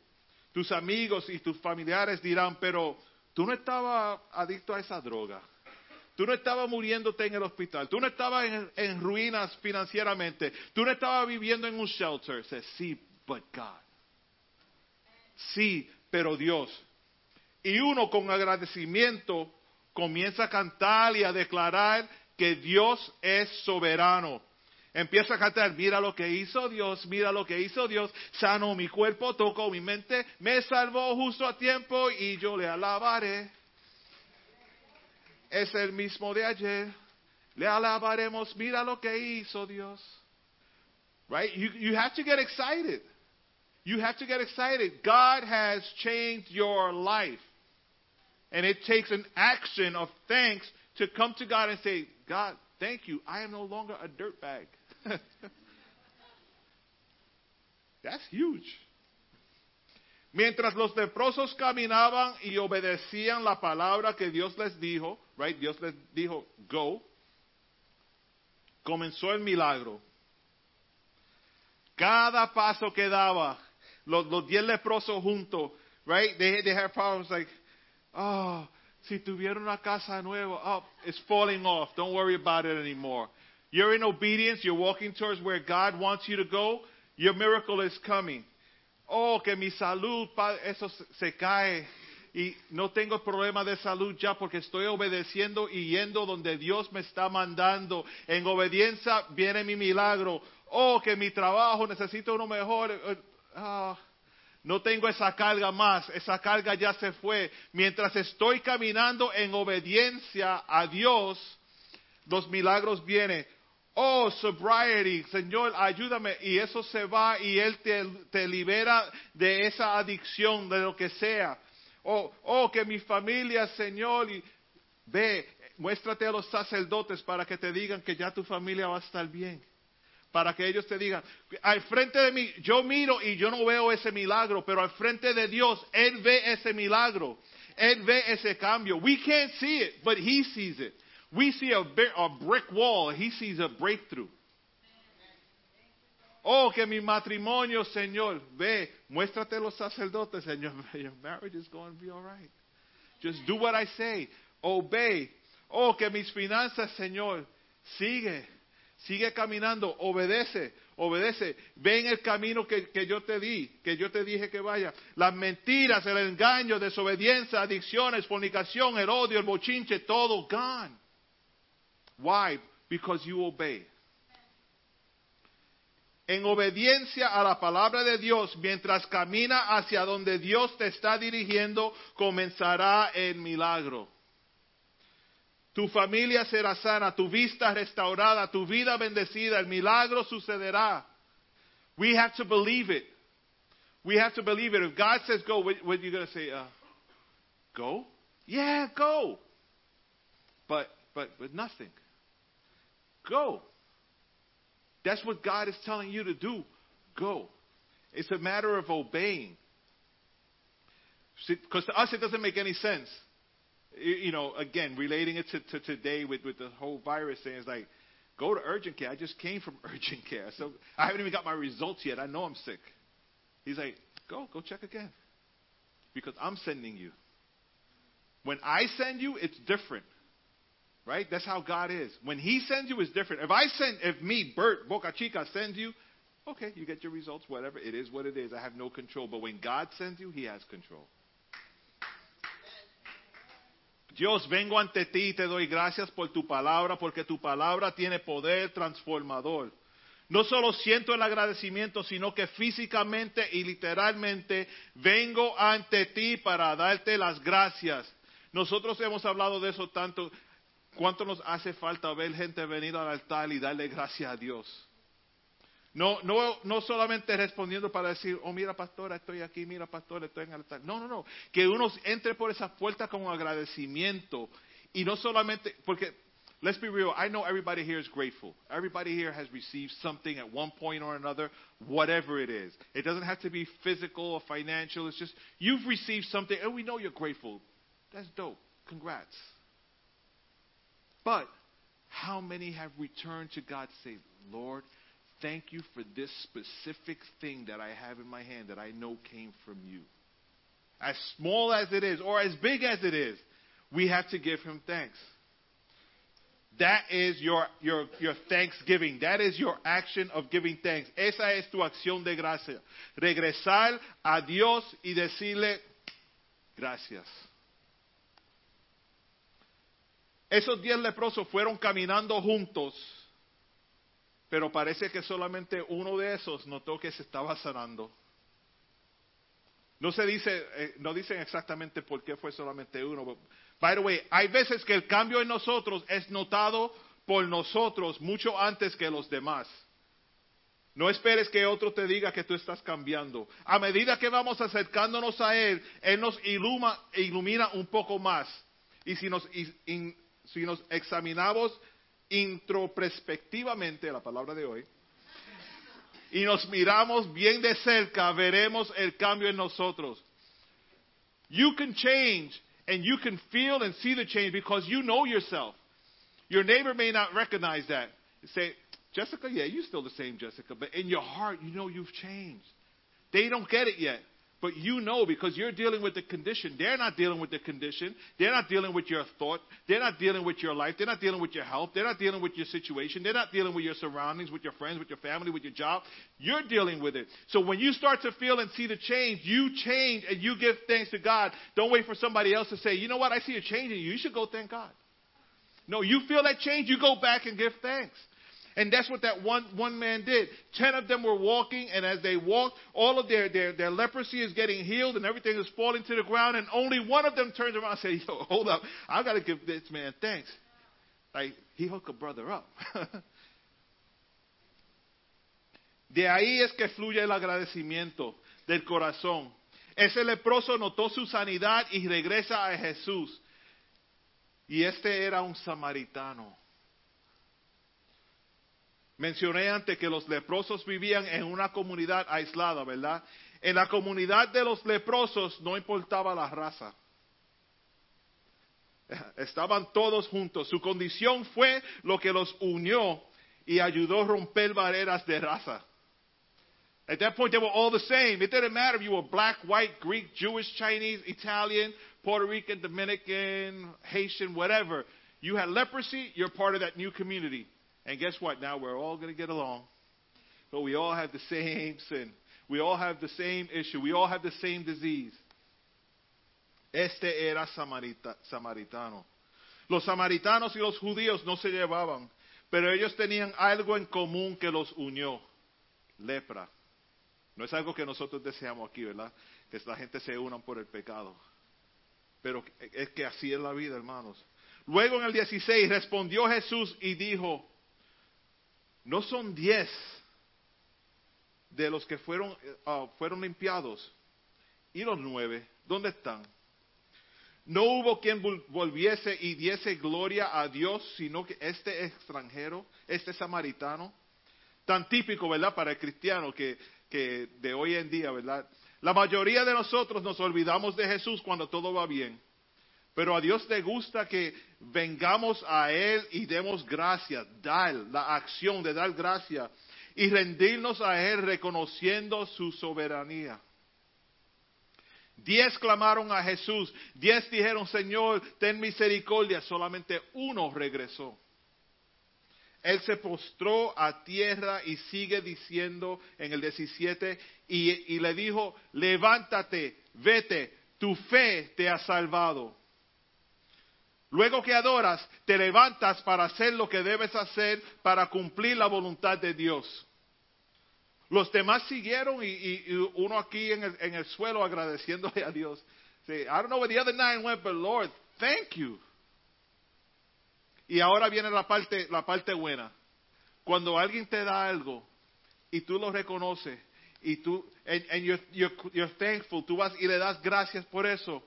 Tus amigos y tus familiares dirán, pero tú no estabas adicto a esa droga. Tú no estabas muriéndote en el hospital. Tú no estabas en, en ruinas financieramente. Tú no estabas viviendo en un shelter. Says, sí, but God. Sí, pero Dios. Y uno con agradecimiento comienza a cantar y a declarar que Dios es soberano. Empieza a cantar, mira lo que hizo Dios, mira lo que hizo Dios, sanó mi cuerpo, tocó mi mente, me salvó justo a tiempo y yo le alabaré. Es el mismo de ayer, le alabaremos, mira lo que hizo Dios. Right? You, you have to get excited. You have to get excited. God has changed your life. And it takes an action of thanks to come to God and say, God, thank you. I am no longer a dirtbag. That's huge. Mientras los leprosos caminaban y obedecían la palabra que Dios les dijo, right? Dios les dijo, go. Comenzó el milagro. Cada paso que daba, los, diez leprosos juntos, right? They, they had problems like, oh, si tuvieron una casa nueva, oh, it's falling off. Don't worry about it anymore. You're in obedience. You're walking towards where God wants you to go. Your miracle is coming. Oh, que mi salud, eso se, cae. y no tengo problema de salud ya porque estoy obedeciendo y yendo donde Dios me está mandando. En obediencia viene mi milagro. Oh, que mi trabajo necesito uno mejor. Ah, no tengo esa carga más, esa carga ya se fue. Mientras estoy caminando en obediencia a Dios, los milagros vienen. Oh, sobriety, Señor, ayúdame. Y eso se va y Él te, libera de esa adicción, de lo que sea. Oh, oh, que mi familia, Señor, ve, muéstrate a los sacerdotes para que te digan que ya tu familia va a estar bien. Para que ellos te digan, al frente de mí, yo miro y yo no veo ese milagro, pero al frente de Dios, Él ve ese milagro. Él ve ese cambio. We can't see it, but He sees it. We see a, a brick wall, He sees a breakthrough. Oh, que mi matrimonio, Señor, ve, muéstrate los sacerdotes, Señor, your marriage is going to be all right. Just do what I say. Obey. Oh, que mis finanzas, Señor, sigue, sigue caminando, obedece, obedece. Ven el camino que, que yo te di, que yo te dije que vaya. Las mentiras, el engaño, desobediencia, adicciones, fornicación, el odio, el bochinche, todo gone. Why? Because you obey. En obediencia a la palabra de Dios, mientras camina hacia donde Dios te está dirigiendo, comenzará el milagro. Tu familia será sana, tu vista restaurada, tu vida bendecida, el milagro sucederá. We have to believe it. We have to believe it. If God says go, what, what are you going to say? Uh, go? Yeah, go. But, but, but nothing. Go. That's what God is telling you to do. Go. It's a matter of obeying. Because to us, it doesn't make any sense. You know, again, relating it to, to today with, with the whole virus thing, it's like, go to urgent care. I just came from urgent care. So I haven't even got my results yet. I know I'm sick. He's like, go, go check again. Because I'm sending you. When I send you, it's different. Right? That's how God is. When He sends you, it's different. If I send, if me, Bert, Boca Chica, sends you, okay, you get your results, whatever. It is what it is. I have no control. But when God sends you, He has control. Dios, vengo ante ti y te doy gracias por tu palabra, porque tu palabra tiene poder transformador. No solo siento el agradecimiento, sino que físicamente y literalmente vengo ante ti para darte las gracias. Nosotros hemos hablado de eso tanto. ¿Cuánto nos hace falta ver gente venir al altar y darle gracias a Dios? No, no, no solamente respondiendo para decir, oh, mira, pastora, estoy aquí, mira, pastora, estoy en el altar. No, no, no. Que uno entre por esa puerta con agradecimiento. Y no solamente, porque, let's be real, I know everybody here is grateful. Everybody here has received something at one point or another, whatever it is. It doesn't have to be physical or financial. It's just, you've received something, and we know you're grateful. That's dope. Congrats. But, how many have returned to God say, Lord, thank you for this specific thing that I have in my hand that I know came from you. As small as it is, or as big as it is, we have to give him thanks. That is your, your, your thanksgiving. That is your action of giving thanks. Esa es tu acción de gracia. Regresar a Dios y decirle gracias. Esos diez leprosos fueron caminando juntos pero parece que solamente uno de esos notó que se estaba sanando. No se dice, eh, no dicen exactamente por qué fue solamente uno. by the way, hay veces que el cambio en nosotros es notado por nosotros mucho antes que los demás. No esperes que otro te diga que tú estás cambiando. A medida que vamos acercándonos a Él, Él nos ilumina un poco más. Y si nos examinamos introspectivamente, la palabra de hoy, y nos miramos bien de cerca, veremos el cambio en nosotros. You can change and you can feel and see the change because you know yourself. Your neighbor may not recognize that. Say, Jessica, yeah, you're still the same Jessica, but in your heart, you know you've changed. They don't get it yet, But you know because you're dealing with the condition. They're not dealing with the condition. They're not dealing with your thought. They're not dealing with your life. They're not dealing with your health. They're not dealing with your situation. They're not dealing with your surroundings, with your friends, with your family, with your job. You're dealing with it. So when you start to feel and see the change, you change and you give thanks to God. Don't wait for somebody else to say, you know what, I see a change in you. You should go thank God. No, you feel that change, you go back and give thanks. And that's what that one, one man did. Ten of them were walking, and as they walked, all of their, their, their leprosy is getting healed, and everything is falling to the ground, and only one of them turns around and says, Yo, hold up, I got to give this man thanks. Like, he hooked a brother up. De ahí es que fluye el agradecimiento del corazón. Ese leproso notó su sanidad y regresa a Jesús. Y este era un samaritano. Mencioné antes que los leprosos vivían en una comunidad aislada, ¿verdad? En la comunidad de los leprosos no importaba la raza. Estaban todos juntos. Su condición fue lo que los unió y ayudó a romper barreras de raza. At that point, they were all the same. It didn't matter if you were black, white, Greek, Jewish, Chinese, Italian, Puerto Rican, Dominican, Haitian, whatever. You had leprosy, you're part of that new community. And guess what? Now we're all going to get along. But we all have the same sin. We all have the same issue. We all have the same disease. Este era samarita, samaritano. Los samaritanos y los judíos no se llevaban, pero ellos tenían algo en común que los unió. Lepra. No es algo que nosotros deseamos aquí, ¿verdad? Que la gente se unan por el pecado. Pero es que así es la vida, hermanos. Luego en el 16 respondió Jesús y dijo, no son diez de los que fueron, uh, fueron limpiados. ¿Y los nueve? ¿Dónde están? No hubo quien volviese y diese gloria a Dios, sino que este extranjero, este samaritano, tan típico, ¿verdad?, para el cristiano que, que de hoy en día, ¿verdad? La mayoría de nosotros nos olvidamos de Jesús cuando todo va bien. Pero a Dios le gusta que vengamos a Él y demos gracias, dar la acción de dar gracias y rendirnos a Él reconociendo su soberanía. Diez clamaron a Jesús, diez dijeron, Señor, ten misericordia, solamente uno regresó. Él se postró a tierra y sigue diciendo en el 17, y, y le dijo, levántate, vete, tu fe te ha salvado. Luego que adoras, te levantas para hacer lo que debes hacer para cumplir la voluntad de Dios. Los demás siguieron y, uno aquí en el, en el, suelo agradeciéndole a Dios. Sí, I don't know where the other nine went, but Lord, thank you. Y ahora viene la parte, la parte buena. Cuando alguien te da algo y tú lo reconoces y tú, and, and you're, you're, you're thankful, tú vas y le das gracias por eso.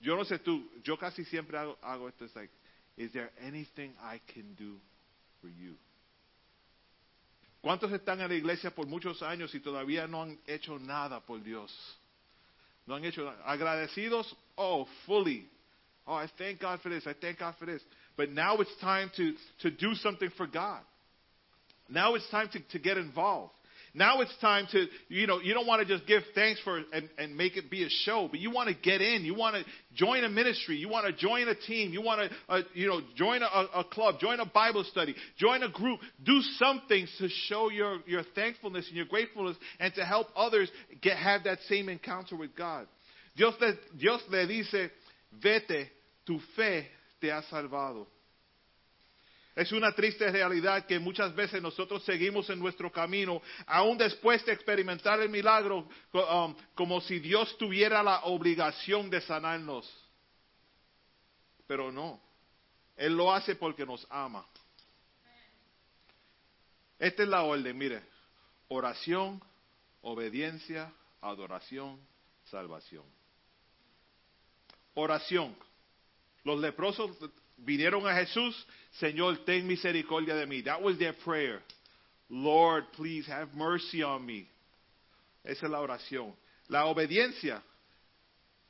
Yo no sé tú, yo casi siempre hago, hago esto. Es like, is there anything I can do for you? ¿Cuántos están en la iglesia por muchos años y todavía no han hecho nada por Dios? No han hecho nada. Agradecidos, oh, fully. Oh, I thank God for this. I thank God for this. But now it's time to, to do something for God. Now it's time to, to get involved. Now it's time to, you know, you don't want to just give thanks for and, and make it be a show, but you want to get in. You want to join a ministry. You want to join a team. You want to, uh, you know, join a, a club, join a Bible study, join a group. Do something to show your, your thankfulness and your gratefulness and to help others get, have that same encounter with God. Dios le, Dios le dice, vete, tu fe te ha salvado. Es una triste realidad que muchas veces nosotros seguimos en nuestro camino, aún después de experimentar el milagro, um, como si Dios tuviera la obligación de sanarnos. Pero no, Él lo hace porque nos ama. Esta es la orden, mire, oración, obediencia, adoración, salvación. Oración. Los leprosos vinieron a Jesús, Señor, ten misericordia de mí. That was their prayer. Lord, please have mercy on me. Esa es la oración. La obediencia.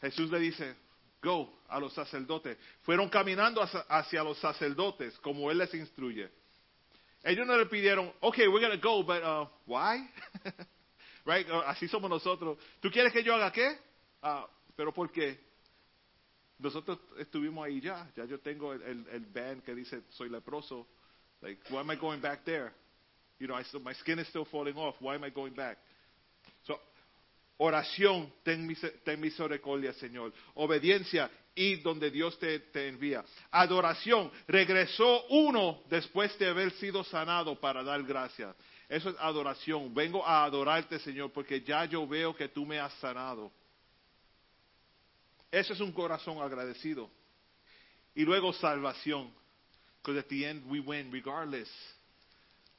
Jesús le dice, go a los sacerdotes. Fueron caminando hacia, hacia los sacerdotes como Él les instruye. Ellos no le pidieron, okay, we're going to go, but uh, why? Right? Así somos nosotros. ¿Tú quieres que yo haga qué? Ah, pero ¿por qué? Nosotros estuvimos ahí ya. Ya yo tengo el, el, band que dice soy leproso. Like, why am I going back there? You know, I my skin is still falling off. Why am I going back? So, oración, ten, ten misericordia, Señor. Obediencia, y donde Dios te, te envía. Adoración, regresó uno después de haber sido sanado para dar gracias. Eso es adoración. Vengo a adorarte, Señor, porque ya yo veo que tú me has sanado. Eso es un corazón agradecido. Y luego salvación. Because at the end we win regardless.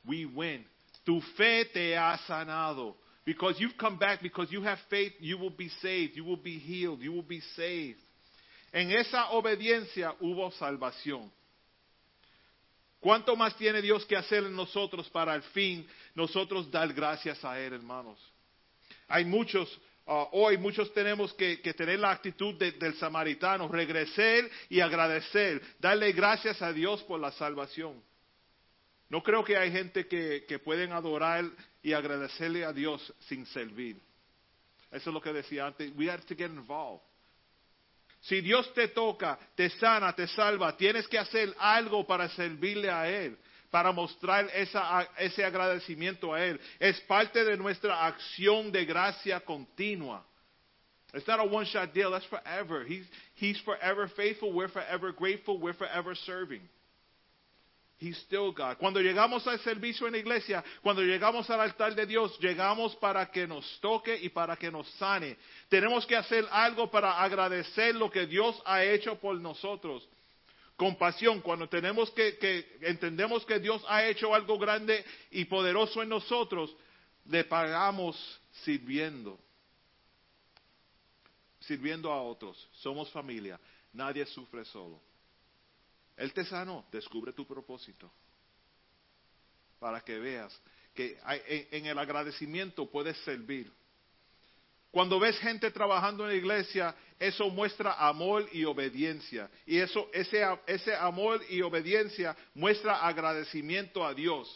We win. Tu fe te ha sanado. Because you've come back, because you have faith, you will be saved, you will be healed, you will be saved. En esa obediencia hubo salvación. ¿Cuánto más tiene Dios que hacer en nosotros para al fin nosotros dar gracias a Él, hermanos? Hay muchos, ah, hoy muchos tenemos que, tener la actitud de- del samaritano, regresar y agradecer, darle gracias a Dios por la salvación. No creo que hay gente que, que pueden adorar y agradecerle a Dios sin servir. Eso es lo que decía antes. We have to get involved. Si Dios te toca, te sana, te salva, tienes que hacer algo para servirle a Él, para mostrar esa, ese agradecimiento a Él. Es parte de nuestra acción de gracia continua. It's not a one-shot deal. That's forever. He's, he's forever faithful. We're forever grateful. We're forever serving. He's still God. Cuando llegamos al servicio en la iglesia, cuando llegamos al altar de Dios, llegamos para que nos toque y para que nos sane. Tenemos que hacer algo para agradecer lo que Dios ha hecho por nosotros. Compasión, cuando tenemos que, que entendemos que Dios ha hecho algo grande y poderoso en nosotros, le pagamos sirviendo. Sirviendo a otros. Somos familia. Nadie sufre solo. Él te sanó, descubre tu propósito. Para que veas que en el agradecimiento puedes servir. Cuando ves gente trabajando en la iglesia, eso muestra amor y obediencia. Y eso, ese, ese amor y obediencia muestra agradecimiento a Dios.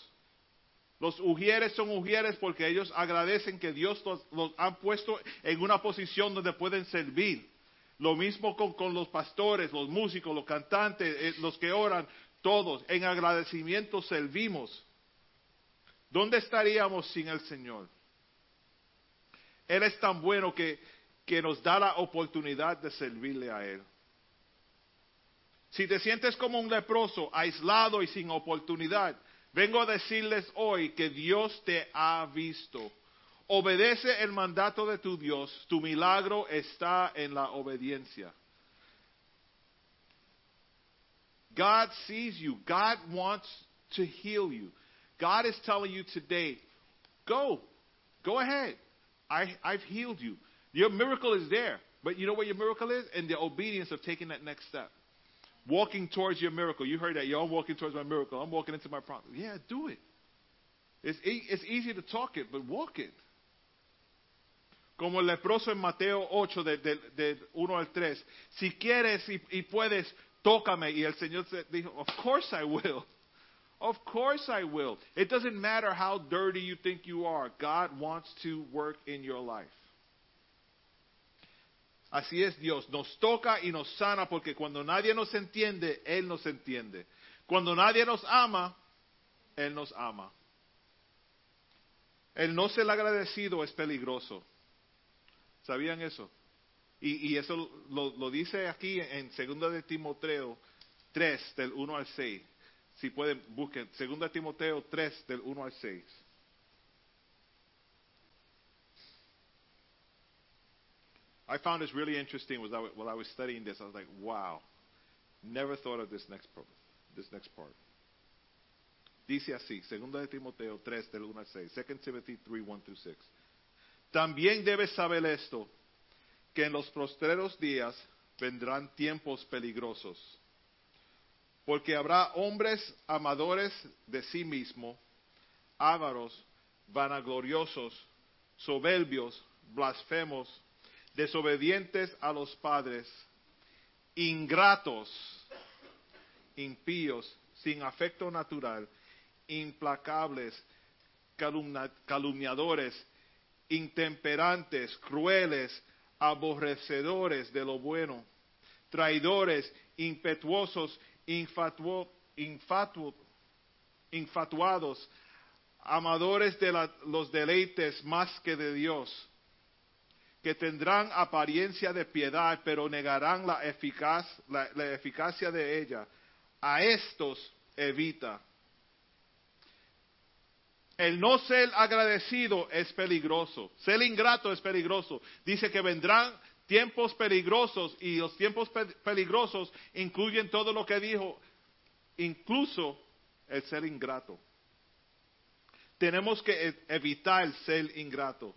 Los ujieres son ujieres porque ellos agradecen que Dios los, han puesto en una posición donde pueden servir. Lo mismo con, con los pastores, los músicos, los cantantes, eh, los que oran, todos. En agradecimiento servimos. ¿Dónde estaríamos sin el Señor? Él es tan bueno que, que nos da la oportunidad de servirle a Él. Si te sientes como un leproso, aislado y sin oportunidad, vengo a decirles hoy que Dios te ha visto. Obedece el mandato de tu Dios, tu milagro está en la obediencia. God sees you. God wants to heal you. God is telling you today, go, go ahead. I, I've healed you. Your miracle is there. But you know what your miracle is? In the obedience of taking that next step. Walking towards your miracle. You heard that. Yo, I'm walking towards my miracle. I'm walking into my promise. Yeah, do it. It's, e- it's easy to talk it, but walk it. Como el leproso en Mateo 8, del de, de 1 al 3. Si quieres y, y puedes, tócame. Y el Señor dijo, Of course I will. Of course I will. It doesn't matter how dirty you think you are. God wants to work in your life. Así es Dios, nos toca y nos sana porque cuando nadie nos entiende, Él nos entiende. Cuando nadie nos ama, Él nos ama. El no ser agradecido es peligroso. ¿Sabían eso? Y, eso lo, lo dice aquí en 2 de Timoteo 3, del 1 al 6. Si pueden, busquen 2 de Timoteo 3, del 1 al 6. I found this really interesting was I, while I was studying this. I was like, wow, never thought of this next part. This next part. Dice así, 2 de Timoteo 3 del 1 al 6, 2 Timothy 3, 1 through 6. También debes saber esto, que en los postreros días vendrán tiempos peligrosos, porque habrá hombres amadores de sí mismo, ávaros, vanagloriosos, soberbios, blasfemos, desobedientes a los padres, ingratos, impíos, sin afecto natural, implacables, calumniadores, intemperantes, crueles, aborrecedores de lo bueno, traidores, impetuosos, infatuados, amadores de los deleites más que de Dios, que tendrán apariencia de piedad, pero negarán la, la eficacia de ella. A estos evita. El no ser agradecido es peligroso. Ser ingrato es peligroso. Dice que vendrán tiempos peligrosos y los tiempos pe- peligrosos incluyen todo lo que dijo, incluso el ser ingrato. Tenemos que e- evitar ser ingrato.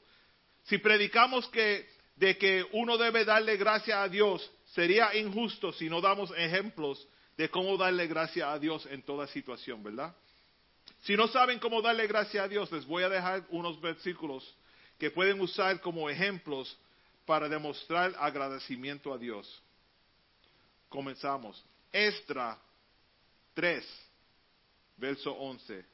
Si predicamos que de que uno debe darle gracias a Dios, sería injusto si no damos ejemplos de cómo darle gracias a Dios en toda situación, ¿verdad? Si no saben cómo darle gracias a Dios, les voy a dejar unos versículos que pueden usar como ejemplos para demostrar agradecimiento a Dios. Comenzamos. Esdra 3, verso 11.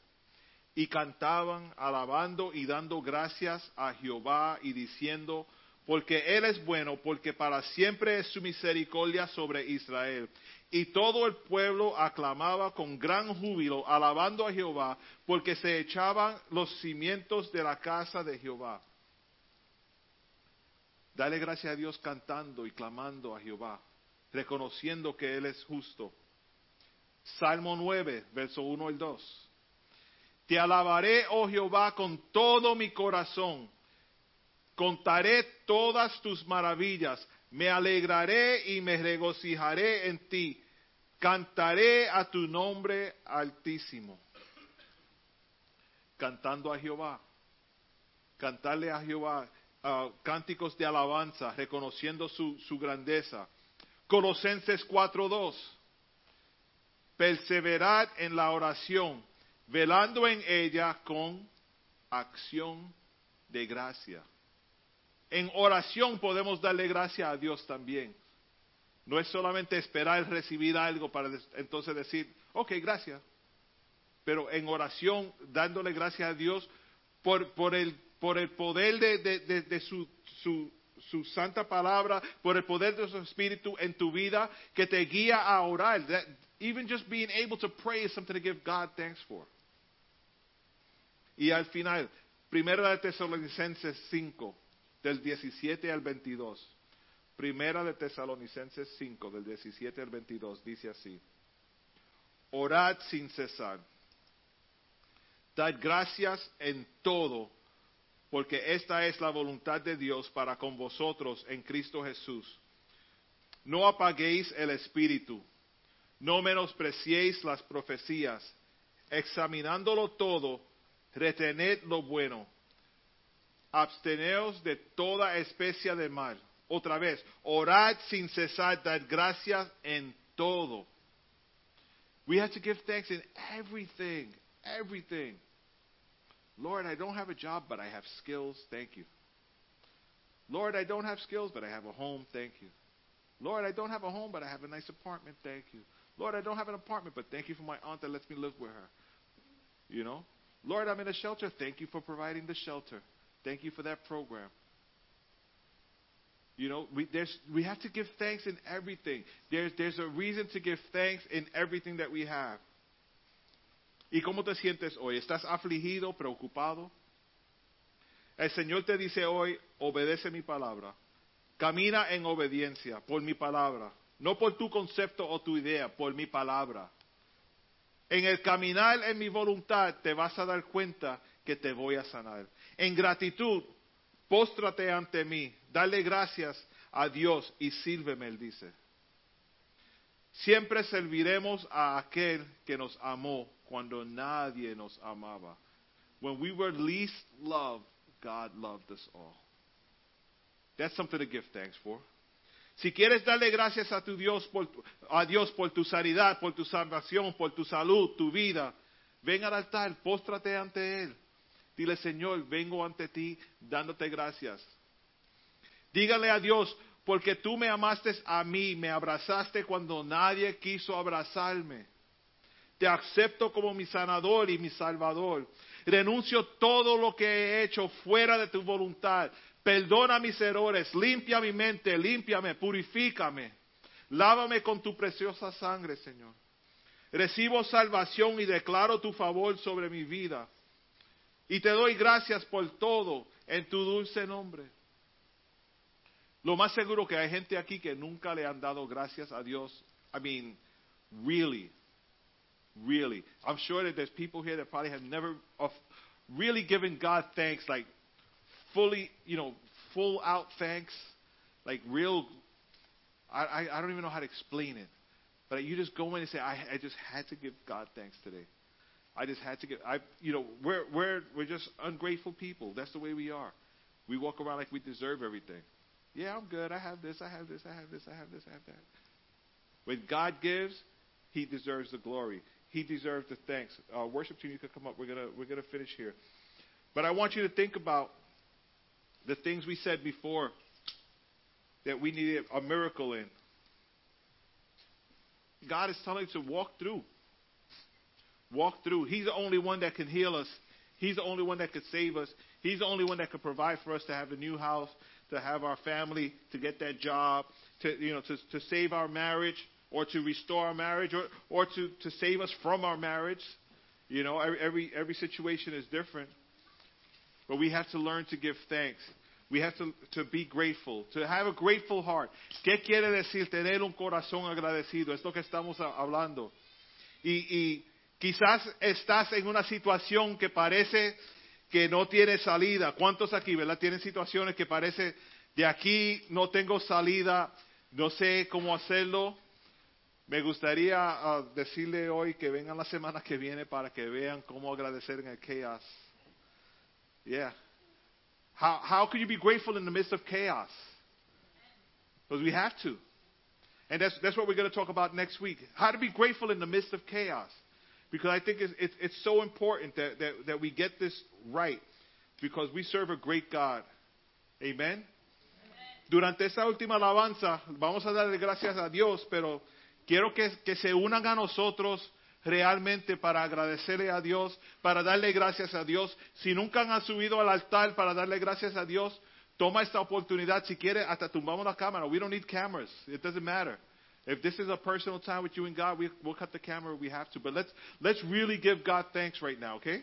Y cantaban, alabando y dando gracias a Jehová y diciendo, porque Él es bueno, porque para siempre es su misericordia sobre Israel. Y todo el pueblo aclamaba con gran júbilo, alabando a Jehová, porque se echaban los cimientos de la casa de Jehová. Dale gracias a Dios cantando y clamando a Jehová, reconociendo que Él es justo. Salmo 9, verso 1 al 2. Te alabaré, oh Jehová, con todo mi corazón. Contaré todas tus maravillas. Me alegraré y me regocijaré en ti. Cantaré a tu nombre altísimo. Cantando a Jehová. Cantarle a Jehová ah, cánticos de alabanza, reconociendo su, su grandeza. Colosenses 4.2. Perseverad en la oración, velando en ella con acción de gracia. En oración podemos darle gracia a Dios también. No es solamente esperar recibir algo para entonces decir, ok, gracias. Pero en oración, dándole gracias a Dios por, por, el, por el poder de, su, santa palabra, por el poder de su espíritu en tu vida que te guía a orar. Even just being able to pray is something to give God thanks for. Y al final, Primera de Tesalonicenses 5, del 17 al 22. Primera de Tesalonicenses 5, del 17 al 22, dice así. Orad sin cesar. Dad gracias en todo, porque esta es la voluntad de Dios para con vosotros en Cristo Jesús. No apaguéis el espíritu, no menospreciéis las profecías, examinándolo todo, retened lo bueno, absteneos de toda especie de mal. Otra vez, orad sin cesar, dad gracias en todo. We have to give thanks in everything, everything. Lord, I don't have a job, but I have skills. Thank you. Lord, I don't have skills, but I have a home. Thank you. Lord, I don't have a home, but I have a nice apartment. Thank you. Lord, I don't have an apartment, but thank you for my aunt that lets me live with her. You know? Lord, I'm in a shelter. Thank you for providing the shelter. Thank you for that program. You know, we, there's, we have to give thanks in everything. There's, there's a reason to give thanks in everything that we have. ¿Y cómo te sientes hoy? ¿Estás afligido, preocupado? El Señor te dice hoy, obedece mi palabra. Camina en obediencia por mi palabra. No por tu concepto o tu idea, por mi palabra. En el caminar en mi voluntad te vas a dar cuenta que te voy a sanar. En gratitud, póstrate ante mí, dale gracias a Dios y sírveme, él dice. Siempre serviremos a aquel que nos amó cuando nadie nos amaba. When we were least loved, God loved us all. That's something to give thanks for. Si quieres darle gracias a tu Dios por a Dios por tu sanidad, por tu salvación, por tu salud, tu vida, ven al altar, póstrate ante él. Dile, Señor, vengo ante ti dándote gracias. Dígale a Dios, porque tú me amaste a mí, me abrazaste cuando nadie quiso abrazarme. Te acepto como mi sanador y mi salvador. Renuncio todo lo que he hecho fuera de tu voluntad. Perdona mis errores, limpia mi mente, límpiame, purifícame. Lávame con tu preciosa sangre, Señor. Recibo salvación y declaro tu favor sobre mi vida. Y te doy gracias por todo en tu dulce nombre. Lo más seguro que hay gente aquí que nunca le han dado gracias a Dios. I mean, really, really. I'm sure that there's people here that probably have never really given God thanks, like fully, you know, full out thanks, like real. I, I, don't even know how to explain it, but you just go in and say, I, I just had to give God thanks today. I just had to give. I, you know, we're we're we're just ungrateful people. That's the way we are. We walk around like we deserve everything. Yeah, I'm good. I have this. I have this. I have this. I have this. I have that. When God gives, He deserves the glory. He deserves the thanks. Uh, worship team, you could come up. We're gonna we're gonna finish here. But I want you to think about the things we said before that we needed a miracle in. God is telling us to walk through. Walk through. He's the only one that can heal us. He's the only one that could save us. He's the only one that could provide for us to have a new house, to have our family, to get that job, to you know, to, to save our marriage, or to restore our marriage, or or to, to save us from our marriage. You know, every every, situation is different. But we have to learn to give thanks. We have to, to be grateful, to have a grateful heart. ¿Qué quiere decir tener un corazón agradecido? Es lo que estamos hablando. Y, y quizás estás en una situación que parece que no tiene salida. ¿Cuántos aquí, verdad? Tienen situaciones que parece de aquí no tengo salida, no sé cómo hacerlo. Me gustaría uh, decirle hoy que vengan la semana que viene para que vean cómo agradecer en el chaos. Yeah. How, how can you be grateful in the midst of chaos? Because we have to. And that's, that's what we're going to talk about next week. How to be grateful in the midst of chaos. Because I think it's, it's, it's so important that, that, that we get this right. Because we serve a great God. Amen. Durante esta última alabanza, vamos a darle gracias a Dios, pero quiero que, se unan a nosotros realmente para agradecerle a Dios, para darle gracias a Dios. Si nunca han subido al altar para darle gracias a Dios, toma esta oportunidad. Si quiere, hasta tumbamos la cámara. We don't need cameras. It doesn't matter. If this is a personal time with you and God, we, we'll cut the camera. We have to. But let's, let's really give God thanks right now, okay?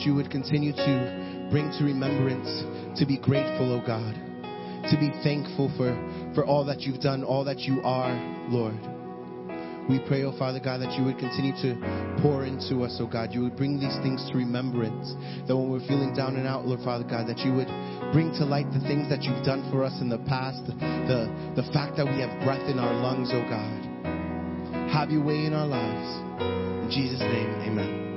You would continue to bring to remembrance to be grateful, oh God, to be thankful for, for all that you've done, all that you are, Lord. We pray, oh Father God, that you would continue to pour into us, oh God. You would bring these things to remembrance. That when we're feeling down and out, Lord Father God, that you would bring to light the things that you've done for us in the past, the, the fact that we have breath in our lungs, oh God. Have your way in our lives. In Jesus' name, amen.